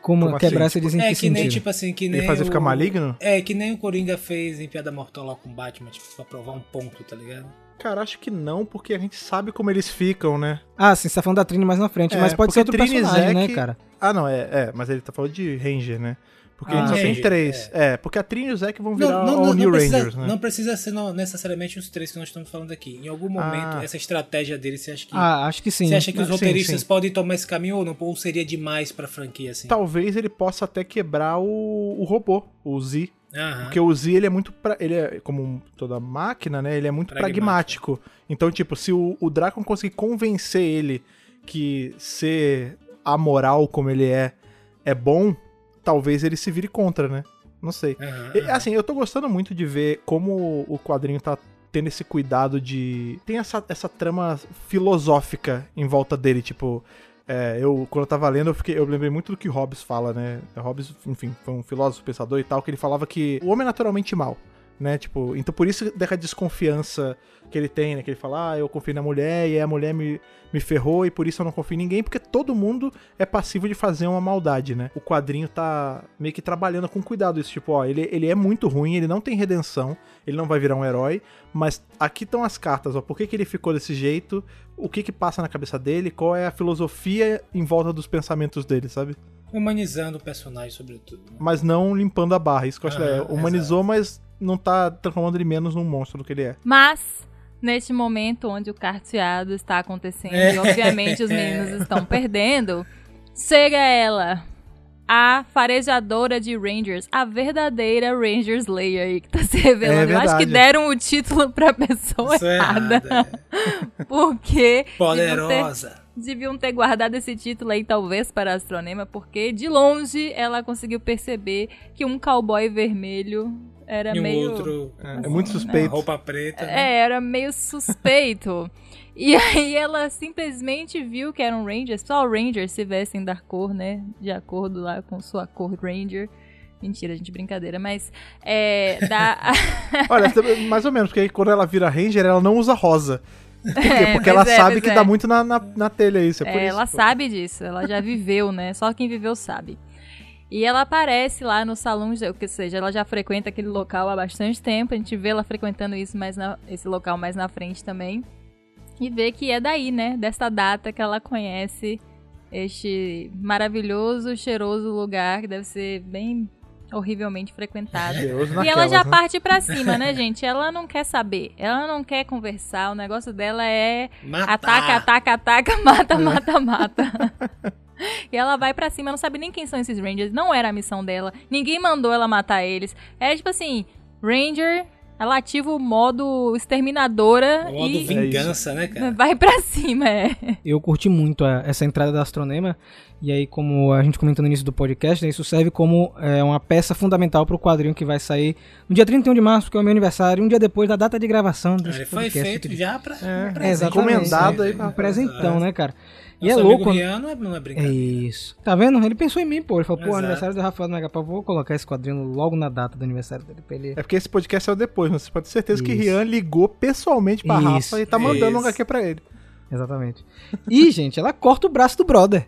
Como, Como quebrar assim? essa dizem é que que nem tipo assim, que nem Ele fazer o... ficar maligno? É, que nem o Coringa fez em Piada Mortal lá com o Batman, tipo, pra provar um ponto, tá ligado? Cara, acho que não, porque a gente sabe como eles ficam, né? Ah, sim, você tá falando da Trini mais na frente, É, mas pode ser outro Trini personagem, né, cara? Ah, não, é, é, mas ele tá falando de Ranger, né? Porque Ah. a gente só tem três. É. porque a Trini e o Zack vão virar Não, não, não, New precisa, Rangers, né? não precisa ser necessariamente os três que nós estamos falando aqui. Em algum momento, Ah. essa estratégia dele, você acha que, Ah, acho que sim. você acha que os Sim, roteiristas sim. podem tomar esse caminho ou não? Ou seria demais pra franquia, assim? Talvez ele possa até quebrar o, o robô, o Z. Aham. Porque o Z, ele é muito. Pra, ele é, como toda máquina, né? Ele é muito Pragmático. pragmático. Então, tipo, se o, o Dragon conseguir convencer ele que ser amoral como ele é é bom, talvez ele se vire contra, né? Não sei. E, aham. Assim, eu tô gostando muito de ver como o quadrinho tá tendo esse cuidado de. Tem essa, essa trama filosófica em volta dele, tipo. é, eu, quando eu tava lendo, eu, fiquei, eu lembrei muito do que Hobbes fala, né? Hobbes, enfim, foi um filósofo, pensador e tal, que ele falava que o homem é naturalmente mal, né? Tipo, então por isso dessa desconfiança que ele tem, né? Que ele fala, ah, eu confio na mulher e a mulher me, me ferrou e por isso eu não confio em ninguém, porque todo mundo é passivo de fazer uma maldade, né? O quadrinho tá meio que trabalhando com cuidado isso, tipo, ó, ele, ele é muito ruim, ele não tem redenção, ele não vai virar um herói, mas aqui estão as cartas, ó, por que, que ele ficou desse jeito, o que que passa na cabeça dele, qual é a filosofia em volta dos pensamentos dele, sabe? Humanizando o personagem, sobretudo. né? Mas não limpando a barra, isso que eu acho Aham, legal. Humanizou, mas não tá transformando ele menos num monstro do que ele é. Mas, neste momento onde o carteado está acontecendo É. e obviamente os meninos estão perdendo, chega ela, a farejadora de Rangers, a verdadeira Ranger Slayer aí que tá se revelando. É Eu acho que deram o título pra pessoa Isso é errada. errado, é. Porque Poderosa. Deviam ter guardado esse título aí, talvez, para a Astronema, porque de longe ela conseguiu perceber que um cowboy vermelho era E um meio. outro É, muito suspeito. roupa preta. né? É, era meio suspeito. e aí ela simplesmente viu que eram Rangers. Só Rangers se vestem da cor, né? De acordo lá com sua cor Ranger. Mentira, gente, brincadeira. Mas é. Da... Olha, mais ou menos, porque aí quando ela vira Ranger, ela não usa rosa. Por? É, porque ela é, sabe que é. dá muito na, na, na telha isso. É por É, isso, ela pô. sabe disso, ela já viveu, né? Só quem viveu sabe. E ela aparece lá no salão, ou seja, ela já frequenta aquele local há bastante tempo. A gente vê ela frequentando isso mais na- esse local mais na frente também. E vê que é daí, né? Dessa data que ela conhece este maravilhoso, cheiroso lugar que deve ser bem horrivelmente frequentado. Cheiroso E ela já né? parte pra cima, né, gente? Ela não quer saber, ela não quer conversar, o negócio dela é Matar. Ataca, ataca, ataca, mata, mata, mata. e ela vai pra cima, não sabe nem quem são esses Rangers. Não era a missão dela. Ninguém mandou ela matar eles. Era tipo assim, Ranger, ela ativa o modo exterminadora O modo e vingança, né, cara? vai pra cima, é. Eu curti muito a- essa entrada da Astronema. E aí, como a gente comentou no início do podcast, né, isso serve como é, uma peça fundamental pro quadrinho que vai sair no dia 31 de março, que é o meu aniversário, um dia depois da data de gravação desse Ele foi podcast. feito aqui. já pra. É, pra É, exatamente. Encomendado aí é, pra- um presentão, né, cara? E Nosso é amigo louco. Rian não é, não é É brincadeira. isso. Tá vendo? Ele pensou em mim, pô. Ele falou, pô, Exato. aniversário do Rafael Megapau, vou colocar esse quadrinho logo na data do aniversário dele pra ele. É porque esse podcast saiu depois, mas você pode ter certeza que Isso. Rian ligou pessoalmente pra Isso, Rafa e tá mandando um isso. HQ pra ele. Exatamente. E, gente, ela corta o braço do brother.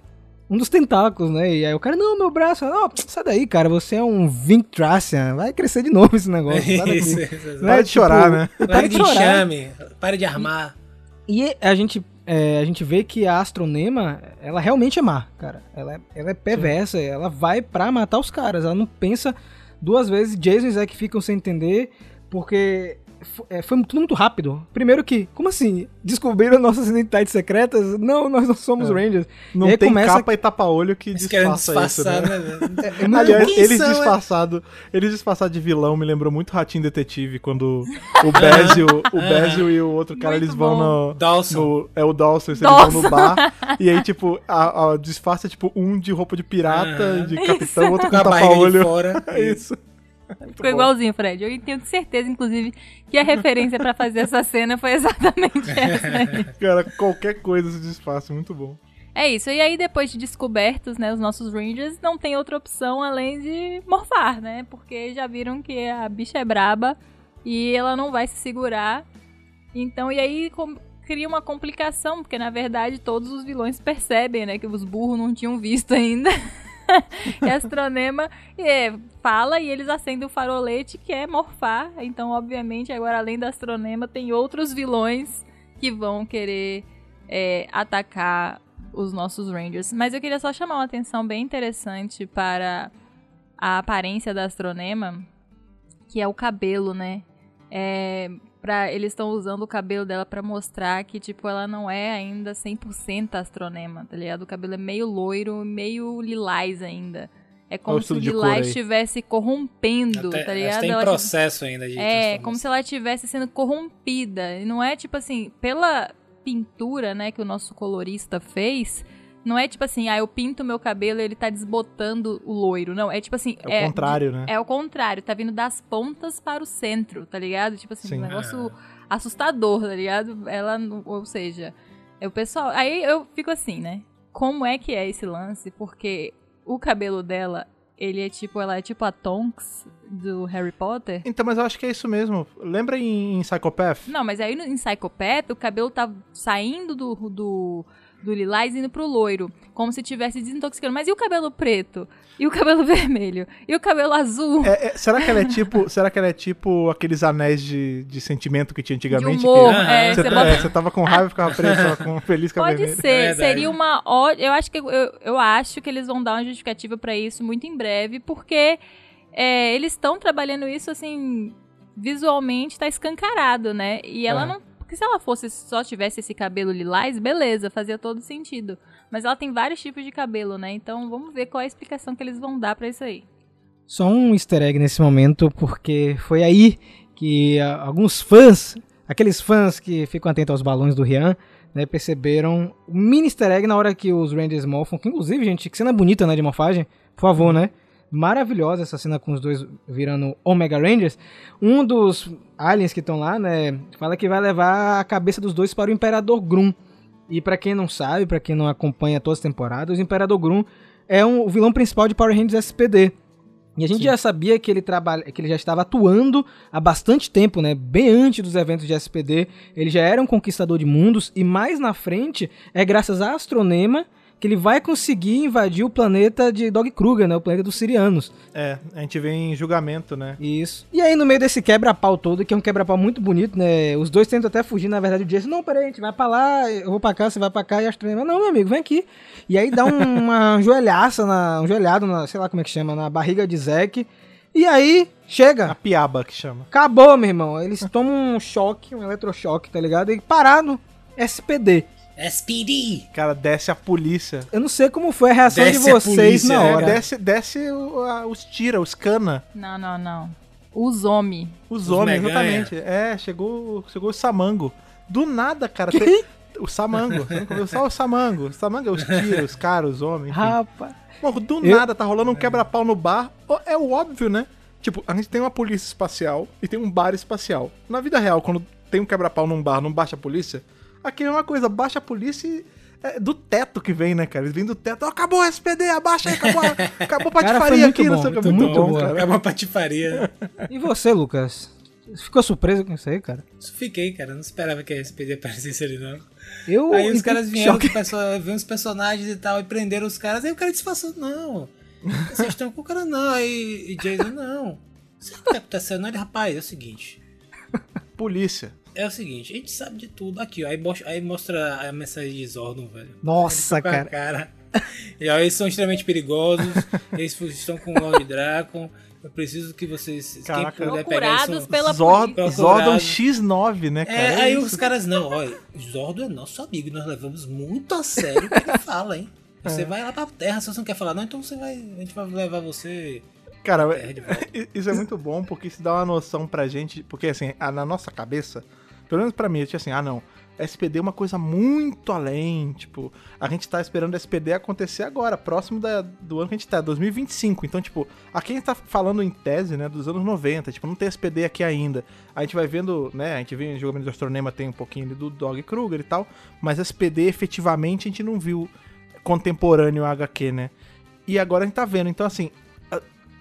Um dos tentáculos, né? E aí o cara, não, meu braço. Não, sai daí, cara. Você é um Vintracian. Vai crescer de novo esse negócio. Sai daqui. Isso, isso, isso. Não Para é, de chorar, né? Para Pare de chorar. enxame, pare de armar. E a gente, é, a gente vê que a Astronema, ela realmente é má, cara. Ela é, ela é perversa, ela vai pra matar os caras. Ela não pensa duas vezes. Jason e Zack ficam sem entender, porque é, foi tudo muito rápido. Primeiro que, como assim? Descobriram nossas identidades secretas? Não, nós não somos É. Rangers. Não E tem começa- capa e tapa-olho que Eles querem disfarça isso, disfarçar, né? né? É muito Aliás, eles são, é? disfarçados, eles disfarçados de vilão me lembrou muito Ratinho Detetive, quando o Bezio, o Bezio e o outro cara, Muito eles vão bom. no, Dawson. no- é o Dawson, eles Dawson. vão no bar, e aí, tipo, a, a disfarça é, tipo, um de roupa de pirata, de capitão, outro Com tapa-olho. É isso. Muito Ficou bom. igualzinho, Fred. Eu tenho certeza, inclusive, que a referência pra fazer essa cena foi exatamente essa aí. Cara, qualquer coisa se disfarça, muito bom. É isso. E aí, depois de descobertos, né, os nossos Rangers, não tem outra opção além de morfar, né? Porque já viram que a bicha é braba e ela não vai se segurar. Então, e aí com- cria uma complicação, porque na verdade todos os vilões percebem, né, que os burros não tinham visto ainda. e Astronema é, fala e eles acendem o farolete que é morfar. Então, obviamente, agora além da Astronema, tem outros vilões que vão querer é, atacar os nossos Rangers. Mas eu queria só chamar uma atenção bem interessante para a aparência da Astronema, que é o cabelo, né? É, pra, eles estão usando o cabelo dela pra mostrar que, tipo, ela não é ainda 100% astronema, tá ligado? O cabelo é meio loiro, meio lilás ainda. É como se o lilás estivesse corrompendo, Até, tá ligado? tem Ela, processo ainda de é, como se ela estivesse sendo corrompida. E não é tipo assim, pela pintura, né, que o nosso colorista fez, não é tipo assim, ah, eu pinto meu cabelo e ele tá desbotando o loiro. Não, é tipo assim. É o contrário, né? É o contrário, tá vindo das pontas para o centro, tá ligado? Tipo assim, Sim. um negócio assustador, tá ligado? Ela, ou seja, é o pessoal. Aí eu fico assim, né? Como é que é esse lance? Porque o cabelo dela, ele é tipo, ela é tipo a Tonks do Harry Potter. Então, mas eu acho que é isso mesmo. Lembra em, em Psychopath? Não, mas aí no, em Psychopath, o cabelo tá saindo do, do, do lilás indo pro loiro. Como se tivesse desintoxicando. Mas e o cabelo preto? E o cabelo vermelho? E o cabelo azul? É, é, será que ela é tipo. será que ela é tipo aqueles anéis de, de sentimento que tinha de antigamente? humor. que é, você, você tá- bota- é, você tava com raiva e ficava preto, tava com feliz a Pode vermelha. ser, É seria uma ó- eu acho que eu, eu acho que eles vão dar uma justificativa pra isso muito em breve, porque é, eles estão trabalhando isso assim visualmente tá escancarado, né? E ela É. não, porque se ela fosse só tivesse esse cabelo lilás, beleza, fazia todo sentido. Mas ela tem vários tipos de cabelo, né? Então vamos ver qual é a explicação que eles vão dar pra isso aí. Só um easter egg nesse momento, porque foi aí que ah, alguns fãs, aqueles fãs que ficam atentos aos balões do Rian, né, perceberam um mini easter egg na hora que os Rangers morfam, que inclusive, gente, que cena bonita, né, de morfagem, por favor, né? Maravilhosa essa cena com os dois virando Omega Rangers. Um dos aliens que estão lá, né, fala que vai levar a cabeça dos dois para o Imperador Grum. E pra quem não sabe, pra quem não acompanha todas as temporadas, o Imperador Grum é um, o vilão principal de Power Rangers SPD. E a gente já sabia que ele trabalha, que ele já estava atuando há bastante tempo, né? Bem antes dos eventos de SPD, ele já era um conquistador de mundos e mais na frente é graças a Astronema que ele vai conseguir invadir o planeta de Dog Kruger, né? O planeta dos Sirianos. É, a gente vê em julgamento, né? Isso. E aí, no meio desse quebra-pau todo, que é um quebra-pau muito bonito, né? Os dois tentam até fugir, na verdade, o Jason, não, peraí, a gente vai pra lá, eu vou pra cá, você vai pra cá, e a Astronema, não, meu amigo, vem aqui. E aí dá um- uma joelhaça, na, um joelhado, na, sei lá como é que chama, na barriga de Zack. E aí, A chega. piaba que chama. Acabou, meu irmão. Eles tomam um choque, um eletrochoque, tá ligado? E parado, SPD. SPD! Cara, desce a polícia. Eu não sei como foi a reação Desce de vocês polícia, na é, hora. Desce, desce os tira, os cana. Não, não, não. Os homens. Os, homens, exatamente. É, chegou, chegou o Samango. Do nada, cara. tem- o Samango. Só o Samango. O Samango é os tiros, os caras, os homens. enfim. Rapaz. Mano, do Eu- nada tá rolando um quebra-pau no bar. É o óbvio, né? Tipo, a gente tem uma polícia espacial e tem um bar espacial. Na vida real, quando tem um quebra-pau num bar, não baixa a polícia, aqui é uma coisa, baixa a polícia e. É do teto que vem, né, cara? Eles vêm do teto. "Ó, acabou o SPD, abaixa aí, acabou, a- acabou a patifaria aqui, não bom, sei o que. foi Muito, muito bom, cara. É uma patifaria. E você, Lucas? Ficou surpreso com isso aí, cara? Fiquei, cara. Não esperava que a SPD aparecesse ali, não. Eu Aí os caras vieram, viram os personagens e tal, e prenderam os caras. Aí o cara disfarçou, não. Vocês estão com o cara, não. Aí e Jason, não. Sabe o que tá acontecendo? Não, ele, rapaz, é o seguinte. Polícia. É o seguinte, a gente sabe de tudo. Aqui, ó. Aí, aí mostra a mensagem de Zordon, velho. Nossa, cara. cara. E aí, eles são extremamente perigosos. eles estão com o Lord Draco. Eu preciso que vocês. Caraca. Quem puder pegar são- pela Zord. Zordon Procurado. X9, né, cara? É, aí isso. os caras, não, olha, Zordon é nosso amigo e nós levamos muito a sério o que ele fala, hein? Você vai lá pra terra, se você não quer falar, não, então você vai. A gente vai levar você Cara. Isso é muito bom porque isso dá uma noção pra gente. Porque assim, na nossa cabeça, pelo menos pra mim, eu tinha assim, ah não, SPD é uma coisa muito além. Tipo, a gente tá esperando SPD acontecer agora, próximo da- do ano que a gente tá, 2025. Então, tipo, aqui a gente tá falando em tese, né, dos anos 90. Tipo, não tem SPD aqui ainda. A gente vai vendo, né, a gente vê em jogamento de Astronema tem um pouquinho do Dog Kruger e tal. Mas SPD efetivamente a gente não viu. contemporâneo HQ, né? E agora a gente tá vendo. Então, assim,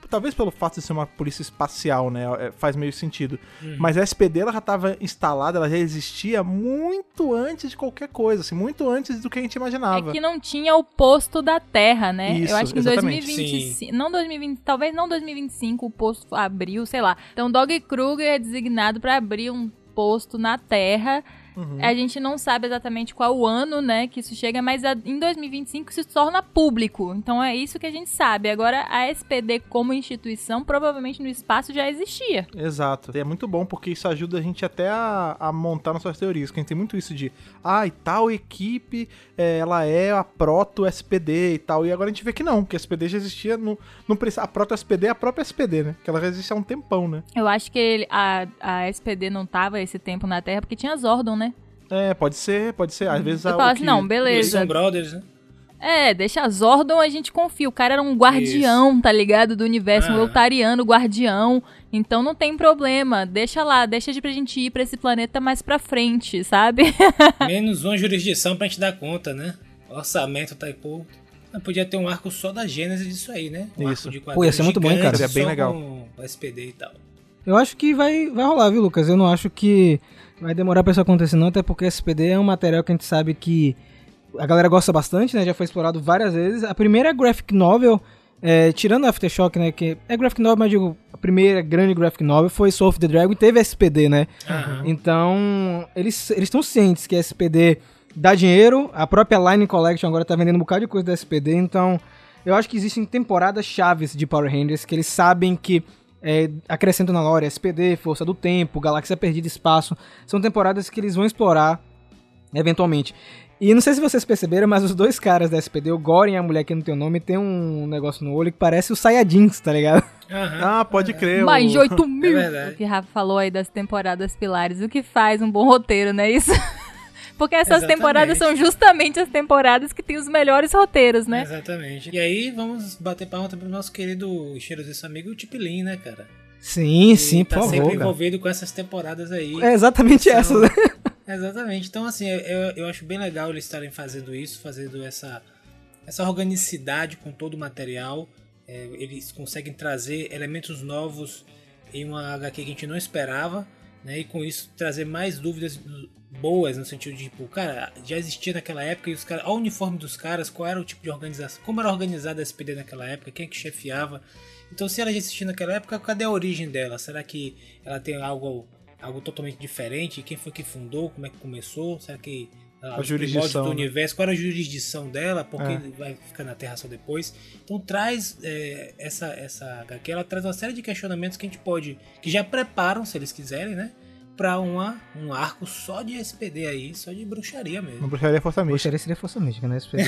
talvez pelo fato de ser uma polícia espacial, né? é, Faz meio sentido. Mas a SPD ela já tava instalada, ela já existia muito antes de qualquer coisa, assim, muito antes do que a gente imaginava. É que não tinha o posto da Terra, né? Isso, eu acho que em exatamente. 2025, não 2020, talvez não 2025 o posto abriu, sei lá. Então Dog Kruger é designado pra abrir um posto na Terra. Uhum. A gente não sabe exatamente qual o ano, né, que isso chega, mas a- em 2025 se torna público. Então é isso que a gente sabe. Agora a SPD como instituição provavelmente no espaço já existia. Exato. E é muito bom porque isso ajuda a gente até a, a montar nossas teorias. Que a gente tem muito isso de, ah, e tal equipe, é, ela é a proto SPD e tal. E agora a gente vê que não, que a SPD já existia. No, precisa, a proto SPD é a própria SPD, né? Que ela já existe há um tempão, né? Eu acho que ele- a, a SPD não tava esse tempo na Terra porque tinha Zordon, né? É, pode ser, pode ser. Às vezes Eu a- falo assim, que- não, Eles beleza. são brothers, né? É, deixa a Zordon, a gente confia. O cara era um guardião, tá ligado? Do universo, um Aham. Eltariano, guardião. Então não tem problema. Deixa lá, deixa de pra gente ir pra esse planeta mais pra frente, sabe? Menos uma jurisdição pra gente dar conta, né? Orçamento tá aí pouco. Não, Podia ter um arco só da Gênese disso aí, né? Um Isso. arco de Pô, ia ser muito bom, cara? Seria bem legal. Com o SPD e tal. Eu acho que vai, vai rolar, viu, Lucas? Eu não acho que vai demorar pra isso acontecer, não, até porque SPD é um material que a gente sabe que a galera gosta bastante, né? Já foi explorado várias vezes. A primeira graphic novel, é, tirando Aftershock, né? Que é graphic novel, mas digo, a primeira grande graphic novel foi Soul of the Dragon e teve SPD, né? Aham. Então, eles eles estão cientes que SPD dá dinheiro, a própria Line Collection agora tá vendendo um bocado de coisa da SPD, então eu acho que existem temporadas chaves de Power Rangers que eles sabem que é, acrescentam na lore SPD, Força do Tempo, Galáxia Perdida, Espaço, são temporadas que eles vão explorar eventualmente. E não sei se vocês perceberam, mas os dois caras da SPD, o Goren e a mulher que não tem o nome, tem um negócio no olho que parece o Saiyajins, tá ligado? Aham. Ah, pode crer. Mais de o- 8 mil! É o que Rafa falou aí das temporadas pilares. O que faz um bom roteiro, não é isso? Porque essas Exatamente. temporadas são justamente as temporadas que têm os melhores roteiros, né? Exatamente. E aí vamos bater palma também pro nosso querido e cheiroso amigo o Tipilin, né, cara? Sim, sim, Ele por tá favor. sempre cara. envolvido com essas temporadas aí. É exatamente São- essa. né? Exatamente. Então, assim, eu, eu acho bem legal eles estarem fazendo isso, fazendo essa, essa organicidade com todo o material. É, eles conseguem trazer elementos novos em uma HQ que a gente não esperava, né? E com isso trazer mais dúvidas boas no sentido de, tipo, cara, já existia naquela época e os caras, olha o uniforme dos caras, qual era o tipo de organização, como era organizada a SPD naquela época, quem é que chefiava. Então, se ela já existia naquela época, cadê a origem dela? Será que ela tem algo algo totalmente diferente? Quem foi que fundou? Como é que começou? Será que A jurisdição, do né? universo? Qual era a jurisdição dela? Por que É. vai ficar na Terra só depois? Então traz é, essa essa HQ, ela traz uma série de questionamentos que a gente pode que já preparam, se eles quiserem, né? Pra uma, um arco só de SPD aí, só de bruxaria mesmo. bruxaria força mística. Gostaria seria força mística, né? SPD.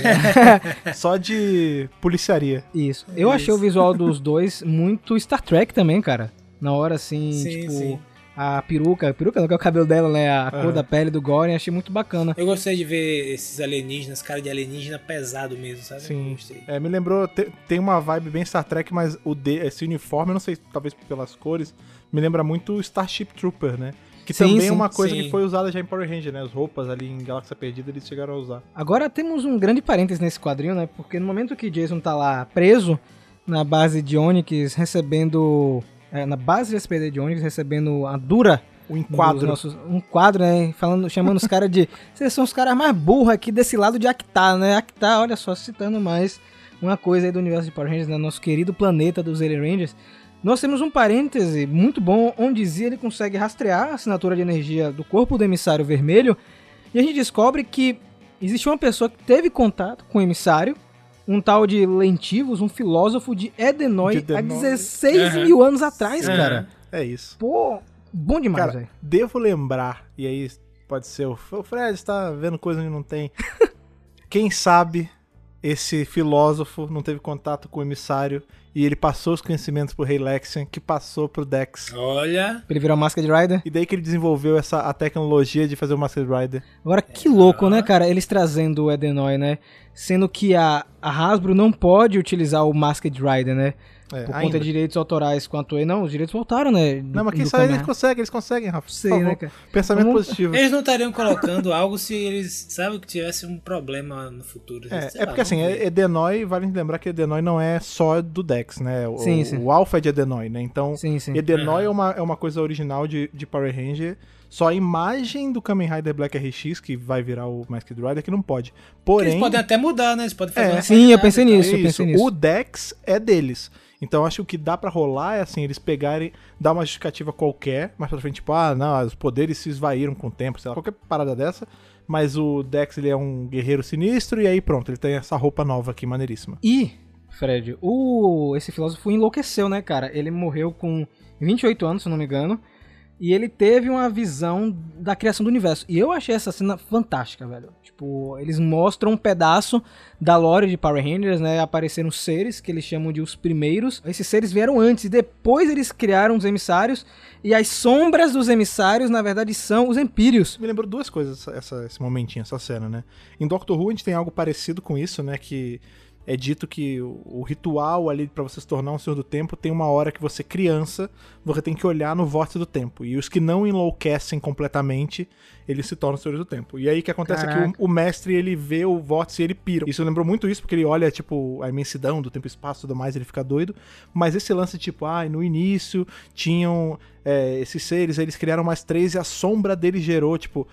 Só de policiaria. Isso. Eu achei o visual dos dois muito Star Trek também, cara. Na hora, assim, Sim, tipo, sim. A peruca, a peruca não que é o cabelo dela, né? A cor da pele do Goren, achei muito bacana. Eu gostei de ver esses alienígenas, cara de alienígena pesado mesmo, sabe? Sim. Gostei. É, me lembrou, te- tem uma vibe bem Star Trek, mas o de, esse uniforme, eu não sei, talvez pelas cores, me lembra muito o Starship Trooper, né? Que Sim, também sim. é uma coisa Sim. que foi usada já em Power Ranger, né? As roupas ali em Galáxia Perdida eles chegaram a usar. Agora temos um grande parênteses nesse quadrinho, né? Porque no momento que Jason tá lá preso na base de Onyx, recebendo. É, na base de SPD de Onyx, recebendo a dura O enquadro. nossos- um quadro, né? Falando, chamando os caras de. Vocês são os caras mais burros aqui desse lado de Actar, né? Actar, olha só, citando mais uma coisa aí do universo de Power Rangers, né? Nosso querido planeta dos Alien Rangers. Nós temos um parêntese muito bom, onde Zia ele consegue rastrear a assinatura de energia do corpo do emissário vermelho. E a gente descobre que existe uma pessoa que teve contato com o emissário, um tal de Lentivos, um filósofo de Edenoi, De há 16 Aham. mil anos atrás, Aham. cara. É isso. Pô, bom demais, Cara, velho. devo lembrar, e aí pode ser o, o Fred está vendo coisa onde não tem. Quem sabe esse filósofo não teve contato com o emissário e ele passou os conhecimentos pro Rei Lexian, que passou pro Dex. Olha, Pra ele virar o Masked Rider. E daí que ele desenvolveu essa a tecnologia de fazer o Masked Rider. Agora, que louco, né, cara? Eles trazendo o Edenoi, né? Sendo que a, a Hasbro não pode utilizar o Masked Rider, né? É, por ainda. conta de direitos autorais quanto ele. Não, os direitos voltaram, né? Não, mas quem sabe eles conseguem, eles conseguem, Rafa. Sei, né, cara? Pensamento Vamos- positivo. Eles não estariam colocando algo se eles, sabe, que tivesse um problema no futuro. É, é lá, porque assim, ver. Edenoi, vale lembrar que Edenoi não é só do Dex, né? O, Sim, sim. o Alpha é de Edenoi, né? Então, Sim, sim. Edenoi é, uma, é uma coisa original de, de Power Ranger. Só a imagem do Kamen Rider Black RX, que vai virar o Masked Rider, que não pode. Porém, Eles podem até mudar, né? Eles podem fazer É, uma Sim, eu pensei nisso. eu pensei nisso. o Dex é deles. Então acho que o que dá pra rolar é assim, eles pegarem, dar uma justificativa qualquer, mais pra frente, tipo, ah, não, os poderes se esvaíram com o tempo, sei lá, qualquer parada dessa. Mas o Dex, ele é um guerreiro sinistro, e aí pronto, ele tem essa roupa nova aqui, maneiríssima. E, Fred, o esse filósofo enlouqueceu, né, cara? Ele morreu com 28 anos, se não me engano. E ele teve uma visão da criação do universo. E eu achei essa cena fantástica, velho. Tipo, eles mostram um pedaço da lore de Power Rangers, né? Apareceram seres que eles chamam de os primeiros. Esses seres vieram antes e depois eles criaram os emissários. E as sombras dos emissários, na verdade, são os empírios. Me lembrou duas coisas, essa, esse momentinho, essa cena, né? Em Doctor Who a gente tem algo parecido com isso, né? Que é dito que o, ritual ali pra você se tornar um Senhor do Tempo tem uma hora que você, criança, você tem que olhar no vórtice do tempo. E os que não enlouquecem completamente, eles se tornam Senhores do Tempo. E aí o que acontece é Caraca. que o, o mestre, ele vê o vórtice e ele pira. Isso lembrou muito isso, porque ele olha, tipo, a imensidão do tempo e espaço e tudo mais, ele fica doido. Mas esse lance, tipo, ah, no início tinham é, esses seres, eles criaram mais três e a sombra deles gerou, tipo.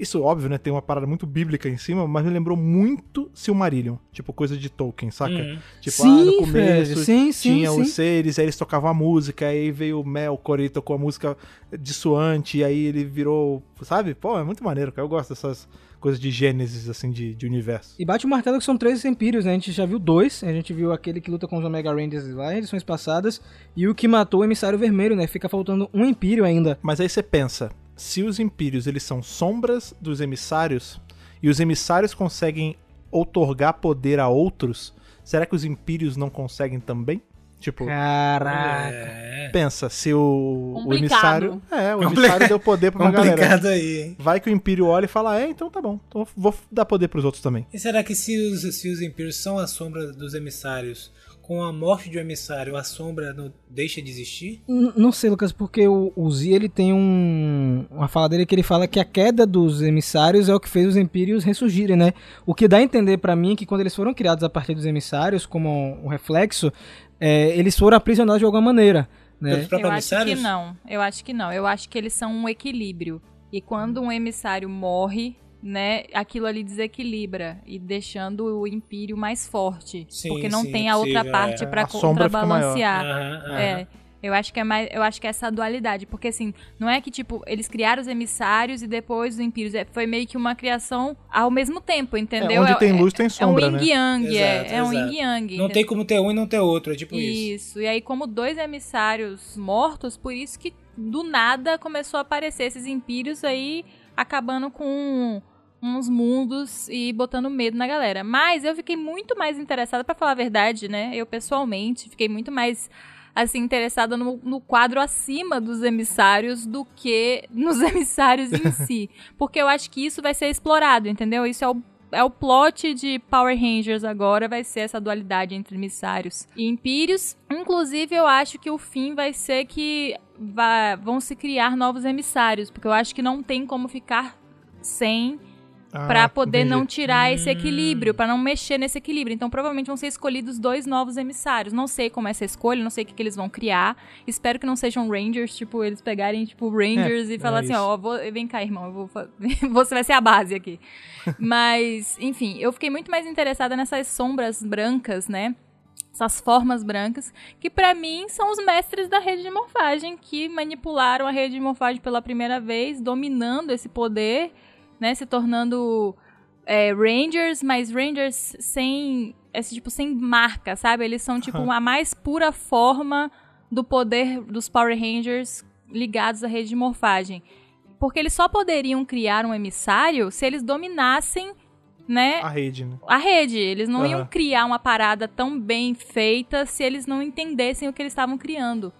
Isso, óbvio, né? Tem uma parada muito bíblica em cima, mas me lembrou muito Silmarillion. Tipo, coisa de Tolkien, saca? Uhum. Tipo, ah, no Sim, começo sim, sim, tinha sim. os seres, aí eles tocavam a música, aí veio o Melkor e tocou a música dissuante, e aí ele virou. Sabe? Pô, é muito maneiro, cara. Eu gosto dessas coisas de gênesis, assim, de, de universo. E bate o martelo que são três Empírios, né? A gente já viu dois. A gente viu aquele que luta com os Omega Rangers lá em edições passadas. E o que matou o Emissário Vermelho, né? Fica faltando um Empírio ainda. Mas aí você pensa, se os impérios eles são sombras dos emissários e os emissários conseguem outorgar poder a outros, será que os impérios não conseguem também? Tipo, Caraca. É. pensa, se o, o emissário. É, o emissário deu poder pra uma galera. Aí, hein? Vai que o Império olha e fala, é, então tá bom, então vou dar poder pros outros também. E será que se os, se os Impérios são a sombra dos emissários, com a morte de um emissário, a sombra não deixa de existir? N- Não sei, Lucas, porque o, o Z ele tem um, uma fala dele que ele fala que a queda dos emissários é o que fez os Empírios ressurgirem, né? O que dá a entender pra mim é que quando eles foram criados a partir dos emissários, como um reflexo, é, eles foram aprisionados de alguma maneira, né? Eu acho que não. Eu acho que não. Eu acho que eles são um equilíbrio. E quando um emissário morre, né, aquilo ali desequilibra e deixando o império mais forte, Sim, porque não sim, tem a outra possível, parte é. pra A sombra fica maior. contrabalancear. Aham, aham. É. Eu acho que é mais, eu acho que é essa dualidade, porque assim, não é que tipo eles criaram os emissários e depois os impérios, é, foi meio que uma criação ao mesmo tempo, entendeu? onde tem luz, tem é um sombra, né? yin yang, é, Exato, é um yin yang. Não tem como ter um e não ter outro, é tipo isso. Isso. E aí, como dois emissários mortos, por isso que do nada começou a aparecer esses impérios aí acabando com uns mundos e botando medo na galera. Mas eu fiquei muito mais interessada, pra falar a verdade, né? Eu pessoalmente fiquei muito mais assim interessada no, no quadro acima dos emissários do que nos emissários em si, porque eu acho que isso vai ser explorado, entendeu? Isso é o é o plot de Power Rangers agora, vai ser essa dualidade entre emissários e impérios. Inclusive, eu acho que o fim vai ser que vai- vão se criar novos emissários, porque eu acho que não tem como ficar sem Ah, Pra poder entendi. não tirar esse equilíbrio, pra não mexer nesse equilíbrio. Então, provavelmente vão ser escolhidos dois novos emissários. Não sei como é essa escolha, não sei o que, que eles vão criar. Espero que não sejam Rangers, tipo, eles pegarem, tipo, Rangers e falar é assim, ó, vou- vem cá, irmão, eu vou você vai ser a base aqui. Mas, enfim, eu fiquei muito mais interessada nessas sombras brancas, né? Essas formas brancas, que pra mim são os mestres da rede de morfagem, que manipularam a rede de morfagem pela primeira vez, dominando esse poder, né? Se tornando é, Rangers, mas Rangers sem. Esse tipo, sem marca, sabe? Eles são, tipo, a mais pura forma do poder dos Power Rangers ligados à rede de morfagem. Porque eles só poderiam criar um emissário se eles dominassem, né? A rede, né? a rede. Eles não iam Aham. criar uma parada tão bem feita se eles não entendessem o que eles estavam criando.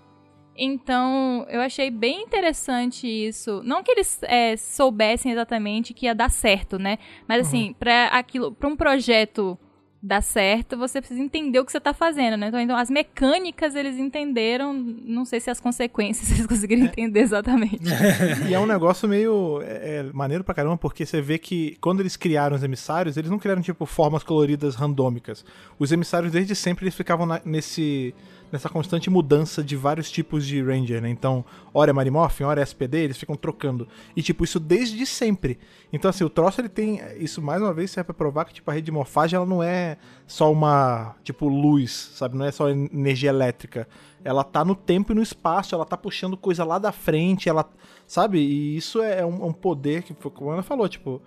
Então, eu achei bem interessante isso. Não que eles é, soubessem exatamente que ia dar certo, né? Mas assim, pra aquilo, para um projeto dar certo, você precisa entender o que você tá fazendo, né? Então, então, as mecânicas eles entenderam, não sei se as consequências eles conseguiram entender exatamente. E é um negócio meio é, é, maneiro pra caramba, porque você vê que quando eles criaram os emissários, eles não criaram, tipo, formas coloridas randômicas. Os emissários, desde sempre, eles ficavam na- nesse nessa constante mudança de vários tipos de Ranger, né? Então, hora é Marimorphin, hora é SPD, eles ficam trocando. E, tipo, isso desde sempre. Então, assim, o troço, ele tem... Isso, mais uma vez, serve pra provar que, tipo, a rede de morfagem, ela não é só uma, tipo, luz, sabe? Não é só energia elétrica. Ela tá no tempo e no espaço, ela tá puxando coisa lá da frente, ela... Sabe? E isso é um, um poder que, como a Ana falou, tipo...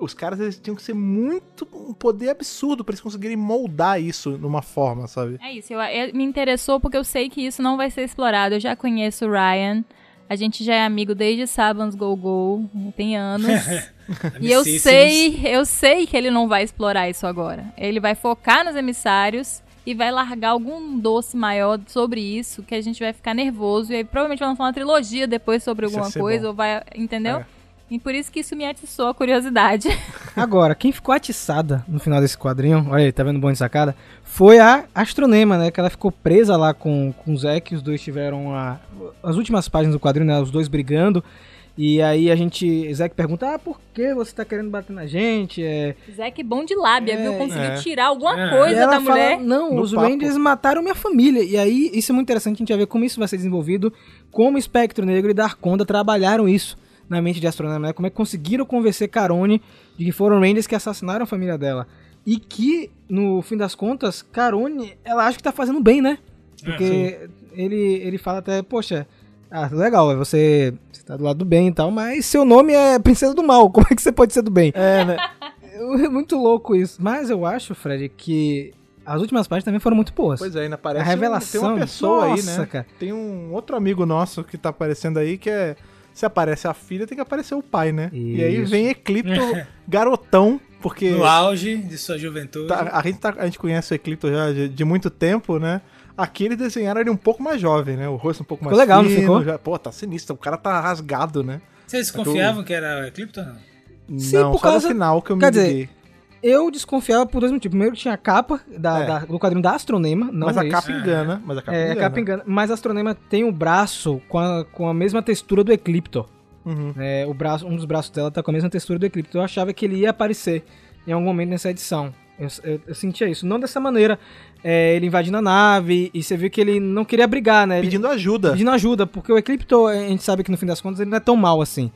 Os caras, eles tinham que ser muito... Um poder absurdo pra eles conseguirem moldar isso numa forma, sabe? É isso, eu, eu- me interessou porque eu sei que isso não vai ser explorado. Eu já conheço o Ryan, a gente já é amigo desde Sabans Go Go, tem anos. e eu sei, eu sei que ele não vai explorar isso agora. Ele vai focar nos emissários e vai largar algum doce maior sobre isso, que a gente vai ficar nervoso. E aí provavelmente vai lançar uma trilogia depois sobre alguma coisa, bom. ou vai. Entendeu? É. E por isso que isso me atiçou a curiosidade. Agora, quem ficou atiçada no final desse quadrinho, olha aí, tá vendo bom de sacada? Foi a Astronema, né? Que ela ficou presa lá com, com o Zé, que os dois tiveram a- as últimas páginas do quadrinho, né? Os dois brigando. E aí a gente. Que pergunta: Ah, por que você tá querendo bater na gente? É... Zack bom de lábia, É, viu? Conseguiu é. tirar alguma É. E coisa ela da mulher. fala: Não, No os papo. Rangers mataram minha família. E aí, isso é muito interessante, a gente vai ver como isso vai ser desenvolvido, como Espectro Negro e Darkonda trabalharam isso na mente de Astronema, né? Como é que conseguiram convencer Carone de que foram Rangers que assassinaram a família dela. E que, no fim das contas, Carone, ela acha que tá fazendo bem, né? Porque ele, ele fala até, poxa, ah, legal, você, você tá do lado do bem e tal, mas seu nome é Princesa do Mal, como é que você pode ser do bem? É, né? É muito louco isso. Mas eu acho, Fred, que as últimas páginas também foram muito boas. Pois é, ainda a parece revelação. tem uma pessoa nossa, aí, né? cara. Tem um outro amigo nosso que tá aparecendo aí que é. Se aparece a filha, tem que aparecer o pai, né? E aí Isso. vem Eclipto garotão, porque No auge de sua juventude. tá- a, gente tá- a gente conhece o Eclipto já de, de muito tempo, né? Aqui eles desenharam ele um pouco mais jovem, né? O rosto um pouco mais Ficou legal, não fino, ficou? já- pô, tá sinistro. O cara tá rasgado, né? Vocês confiavam que era o Eclipto ou não? Sim, não, por só causa- no final que eu me quer dizer, liguei. Eu desconfiava por dois motivos. Primeiro, tinha a capa da, É. da- do quadrinho da Astronema, não Mas a capa engana. Mas a capa É, a engana. capa engana. Mas a Astronema tem o braço com a, com a mesma textura do Eclipto. Uhum. É, o braço, um dos braços dela tá com a mesma textura do Eclipto. Eu achava que ele ia aparecer em algum momento nessa edição. Eu, eu- eu sentia isso. Não dessa maneira. É, ele invadindo a nave e você viu que ele não queria brigar, né? Ele- Pedindo ajuda. pedindo ajuda, porque o Eclipto, a gente sabe que no fim das contas ele não é tão mal assim.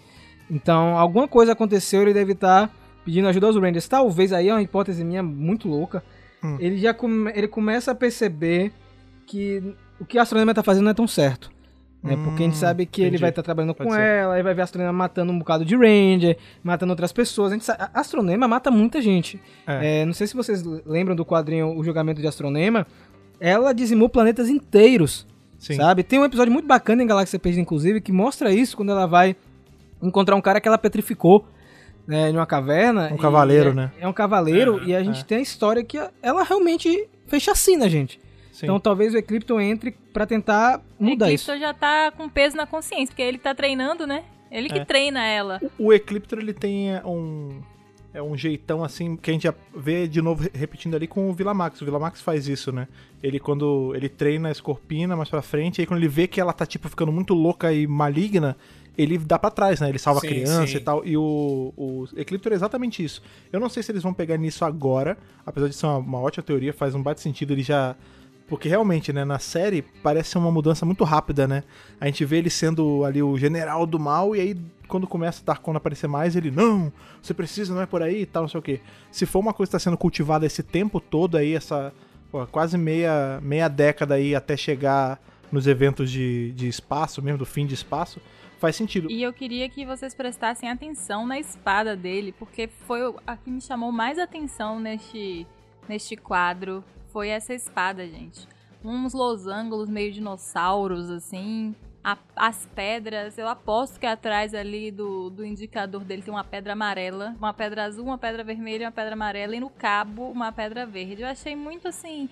Então, alguma coisa aconteceu, ele deve estar pedindo ajuda aos Rangers. Talvez aí é uma hipótese minha muito louca. Hum. Ele já come- ele começa a perceber que o que a Astronema tá fazendo não é tão certo. Né? Porque a gente Hum, sabe que ele entendi. vai estar trabalhando Pode com ser. ela, aí vai ver a Astronema matando um bocado de Ranger, matando outras pessoas. A, gente sabe, a Astronema mata muita gente. É. É, não sei se vocês lembram do quadrinho O Julgamento de Astronema. Ela dizimou planetas inteiros. Sim. Sabe? Tem um episódio muito bacana em Galáxia Perdida, inclusive, que mostra isso quando ela vai encontrar um cara que ela petrificou né, em uma caverna. Um cavaleiro, é- né? É um cavaleiro, Aham, e a gente é. tem a história que ela realmente fez chacina, gente. Sim. Então talvez o Eclipto entre pra tentar mudar isso. Eclipto já tá com peso na consciência, porque ele que tá treinando, né? Ele que É. treina ela. O Ecliptor, ele tem é, um. É um jeitão assim que a gente já vê de novo re- repetindo ali com o Vilamax. O Vilamax faz isso, né? Ele quando ele treina a Escorpina mais pra frente, aí quando ele vê que ela tá tipo ficando muito louca e maligna, ele dá pra trás, né? Ele salva Sim, a criança sim. e tal. E o, o Ecliptor é exatamente isso. Eu não sei se eles vão pegar nisso agora, apesar de ser uma, uma ótima teoria, faz um bate sentido ele já porque realmente, né, na série parece ser uma mudança muito rápida, né? A gente vê ele sendo ali o general do mal e aí quando começa o Darkon a aparecer mais, ele, não, você precisa, não é por aí e tal, não sei o quê. Se for uma coisa que está sendo cultivada esse tempo todo aí, essa pô, quase meia, meia década aí até chegar nos eventos de, de espaço, mesmo do fim de espaço, faz sentido. E eu queria que vocês prestassem atenção na espada dele, porque foi a que me chamou mais atenção neste, neste quadro. Foi essa espada, gente. Uns losangos meio dinossauros, assim. A- as pedras, eu aposto que atrás ali do, do indicador dele tem uma pedra amarela, uma pedra azul, uma pedra vermelha e uma pedra amarela, e no cabo uma pedra verde. Eu achei muito assim,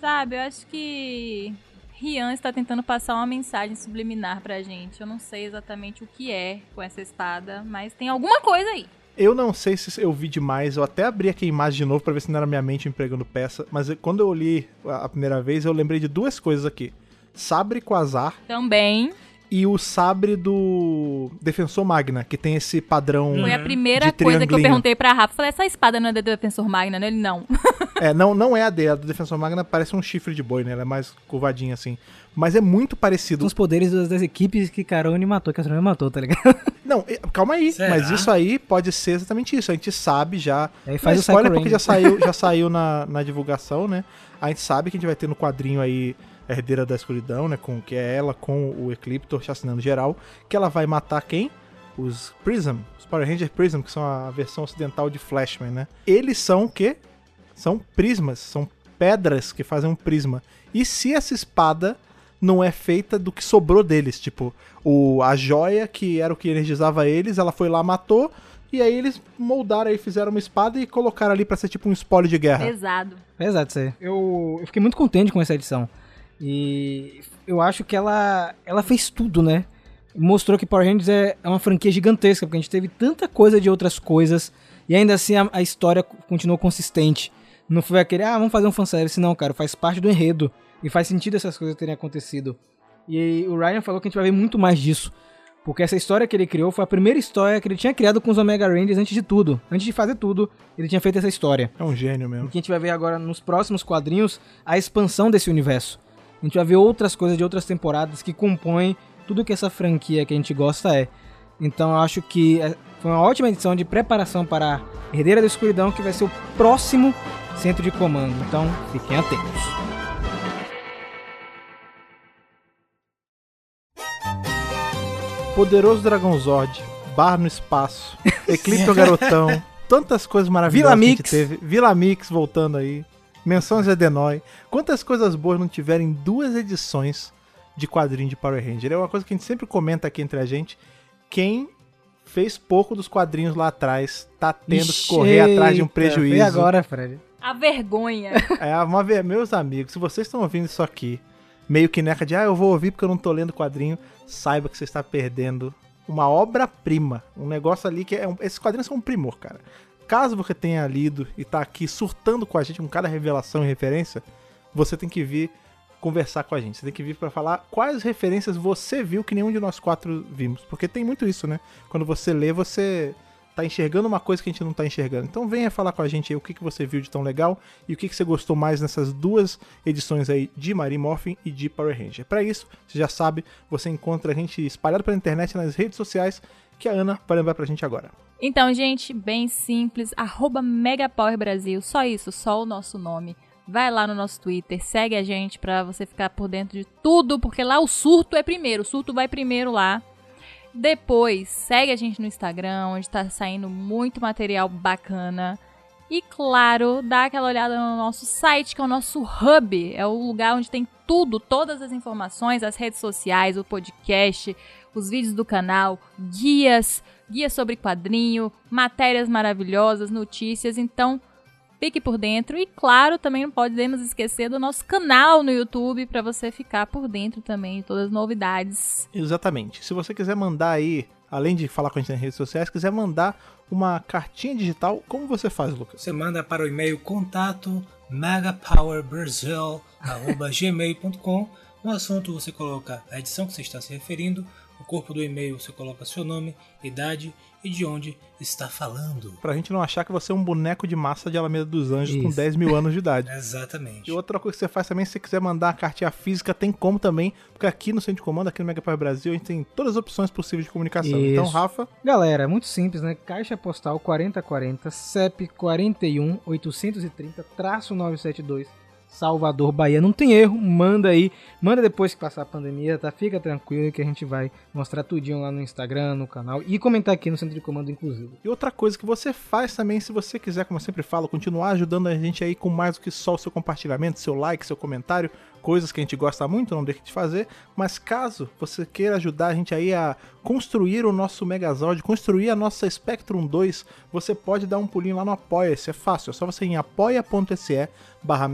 sabe? Eu acho que Rian está tentando passar uma mensagem subliminar pra gente. Eu não sei exatamente o que é com essa espada, mas tem alguma coisa aí. Eu não sei se eu vi demais, eu até abri aqui a imagem de novo pra ver se não era minha mente empregando peça, mas quando eu li a primeira vez, eu lembrei de duas coisas aqui. Sabre Quasar Também. E o sabre do Defensor Magna, que tem esse padrão. Foi a primeira de coisa que eu perguntei pra Rafa. Falei, essa espada não é do Defensor Magna, né? Ele, não. É, não, não é a dele, a do Defensor Magna parece um chifre de boi, né? Ela é mais curvadinha assim. Mas é muito parecido. Os poderes das, das equipes que Carone matou, que a Astronomia matou, tá ligado? Não, calma aí, Será? mas isso aí pode ser exatamente isso. A gente sabe já. Aí faz é o spoiler Psycho porque já saiu, já saiu na, na divulgação, né? A gente sabe que a gente vai ter no quadrinho aí Herdeira da Escuridão, né? Com, que é ela com o Ecliptor chacinando geral. Que ela vai matar quem? Os Prism. Os Power Ranger Prism, que são a versão ocidental de Flashman, né? Eles são o quê? São prismas, são pedras que fazem um prisma. E se essa espada não é feita do que sobrou deles, tipo, o, a joia que era o que energizava eles, ela foi lá, matou, e aí eles moldaram aí, fizeram uma espada e colocaram ali pra ser tipo um espólio de guerra. Pesado. Exato, isso aí. Eu, eu fiquei muito contente com essa edição. E eu acho que ela, ela fez tudo, né? Mostrou que Power Rangers é é uma franquia gigantesca, porque a gente teve tanta coisa de outras coisas, e ainda assim a, a história continuou consistente. Não foi aquele, ah, vamos fazer um fanservice, não, cara. Faz parte do enredo. E faz sentido essas coisas terem acontecido. E o Ryan falou que a gente vai ver muito mais disso. Porque essa história que ele criou foi a primeira história que ele tinha criado com os Omega Rangers antes de tudo. Antes de fazer tudo, ele tinha feito essa história. É um gênio E mesmo. que a gente vai ver agora nos próximos quadrinhos a expansão desse universo. A gente vai ver outras coisas de outras temporadas que compõem tudo que essa franquia que a gente gosta é. Então eu acho que é- foi uma ótima edição de preparação para a Herdeira da Escuridão, que vai ser o próximo centro de comando. Então fiquem atentos. Poderoso Dragão Zord, Bar no Espaço, Eclipto Garotão, tantas coisas maravilhosas Vila que a gente teve. Vila Mix voltando aí, Menções de Adenoi. Quantas coisas boas não tiveram em duas edições de quadrinho de Power Ranger? É uma coisa que a gente sempre comenta aqui entre a gente. Quem fez pouco dos quadrinhos lá atrás tá tendo que Ixi, correr atrás de um prejuízo. E agora, Fred? A vergonha. É, uma vez, meus amigos, se vocês estão ouvindo isso aqui, meio que neca de, ah, eu vou ouvir porque eu não tô lendo quadrinho, saiba que você está perdendo uma obra-prima. Um negócio ali que é. Um, esses quadrinhos são um primor, cara. Caso você tenha lido e tá aqui surtando com a gente com cada revelação e referência, você tem que vir conversar com a gente. Você tem que vir pra falar quais referências você viu que nenhum de nós quatro vimos. Porque tem muito isso, né? Quando você lê, você tá enxergando uma coisa que a gente não tá enxergando. Então venha falar com a gente aí o que, que você viu de tão legal e o que, que você gostou mais nessas duas edições aí de Mary Morphin e de Power Ranger. Para isso, você já sabe, você encontra a gente espalhado pela internet nas redes sociais que a Ana vai lembrar pra gente agora. Então, gente, bem simples. Arroba Megapower Brasil. Só isso, só o nosso nome. Vai lá no nosso Twitter, segue a gente pra você ficar por dentro de tudo, porque lá o surto é primeiro. O surto vai primeiro lá. Depois, segue a gente no Instagram, onde tá saindo muito material bacana. E claro, dá aquela olhada no nosso site, que é o nosso hub. É o lugar onde tem tudo, todas as informações, as redes sociais, o podcast, os vídeos do canal, guias, guias sobre quadrinho, matérias maravilhosas, notícias. Então, fique por dentro. E claro, também não podemos esquecer do nosso canal no YouTube para você ficar por dentro também de todas as novidades. Exatamente. Se você quiser mandar aí, além de falar com a gente nas redes sociais, quiser mandar uma cartinha digital, como você faz, Lucas? Você manda para o e-mail contato megapowerbrasil.gmail.com No assunto você coloca a edição que você está se referindo, no corpo do e-mail você coloca seu nome, idade e de onde está falando. Pra gente não achar que você é um boneco de massa de Alameda dos Anjos com Isso. 10 mil anos de idade. Exatamente. E outra coisa que você faz também, se você quiser mandar a cartinha física, tem como também, porque aqui no Centro de Comando, aqui no Mega Power Brasil, a gente tem todas as opções possíveis de comunicação. Isso. Então, Rafa, Galera, é muito simples, né? Caixa postal 4040, CEP 41 830 972, Salvador, Bahia. Não tem erro, manda aí. Manda depois que passar a pandemia, tá? Fica tranquilo que a gente vai mostrar tudinho lá no Instagram, no canal e comentar aqui no centro de comando, inclusive. E outra coisa que você faz também, se você quiser, como eu sempre falo, continuar ajudando a gente aí com mais do que só o seu compartilhamento, seu like, seu comentário, coisas que a gente gosta muito, não deixe de fazer. Mas caso você queira ajudar a gente aí a construir o nosso Megazord, construir a nossa Spectrum 2, você pode dar um pulinho lá no Apoia-se. É fácil, é só você ir em apoia.se barra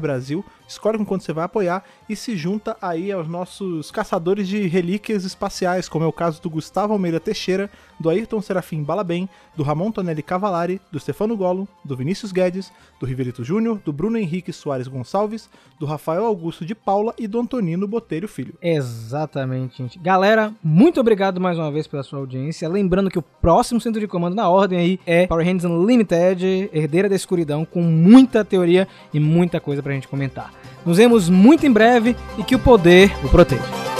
Brasil, escolhe com quanto você vai apoiar e se junta aí aos nossos caçadores de relíquias espaciais, como é o caso do Gustavo Almeida Teixeira, do Ayrton Serafim Balabem, do Ramon Tonelli Cavalari, do Stefano Golo, do Vinícius Guedes, do Riverito Júnior, do Bruno Henrique Soares Gonçalves, do Rafael Augusto de Paula e do Antonino Botelho Filho. Exatamente, gente. Galera, muito obrigado mais uma vez pela sua audiência. Lembrando que o próximo centro de comando na ordem aí é Power Rangers Unlimited, Herdeira da Escuridão, com muita teoria e muita coisa pra gente comentar. Nos vemos muito em breve e que o poder o proteja.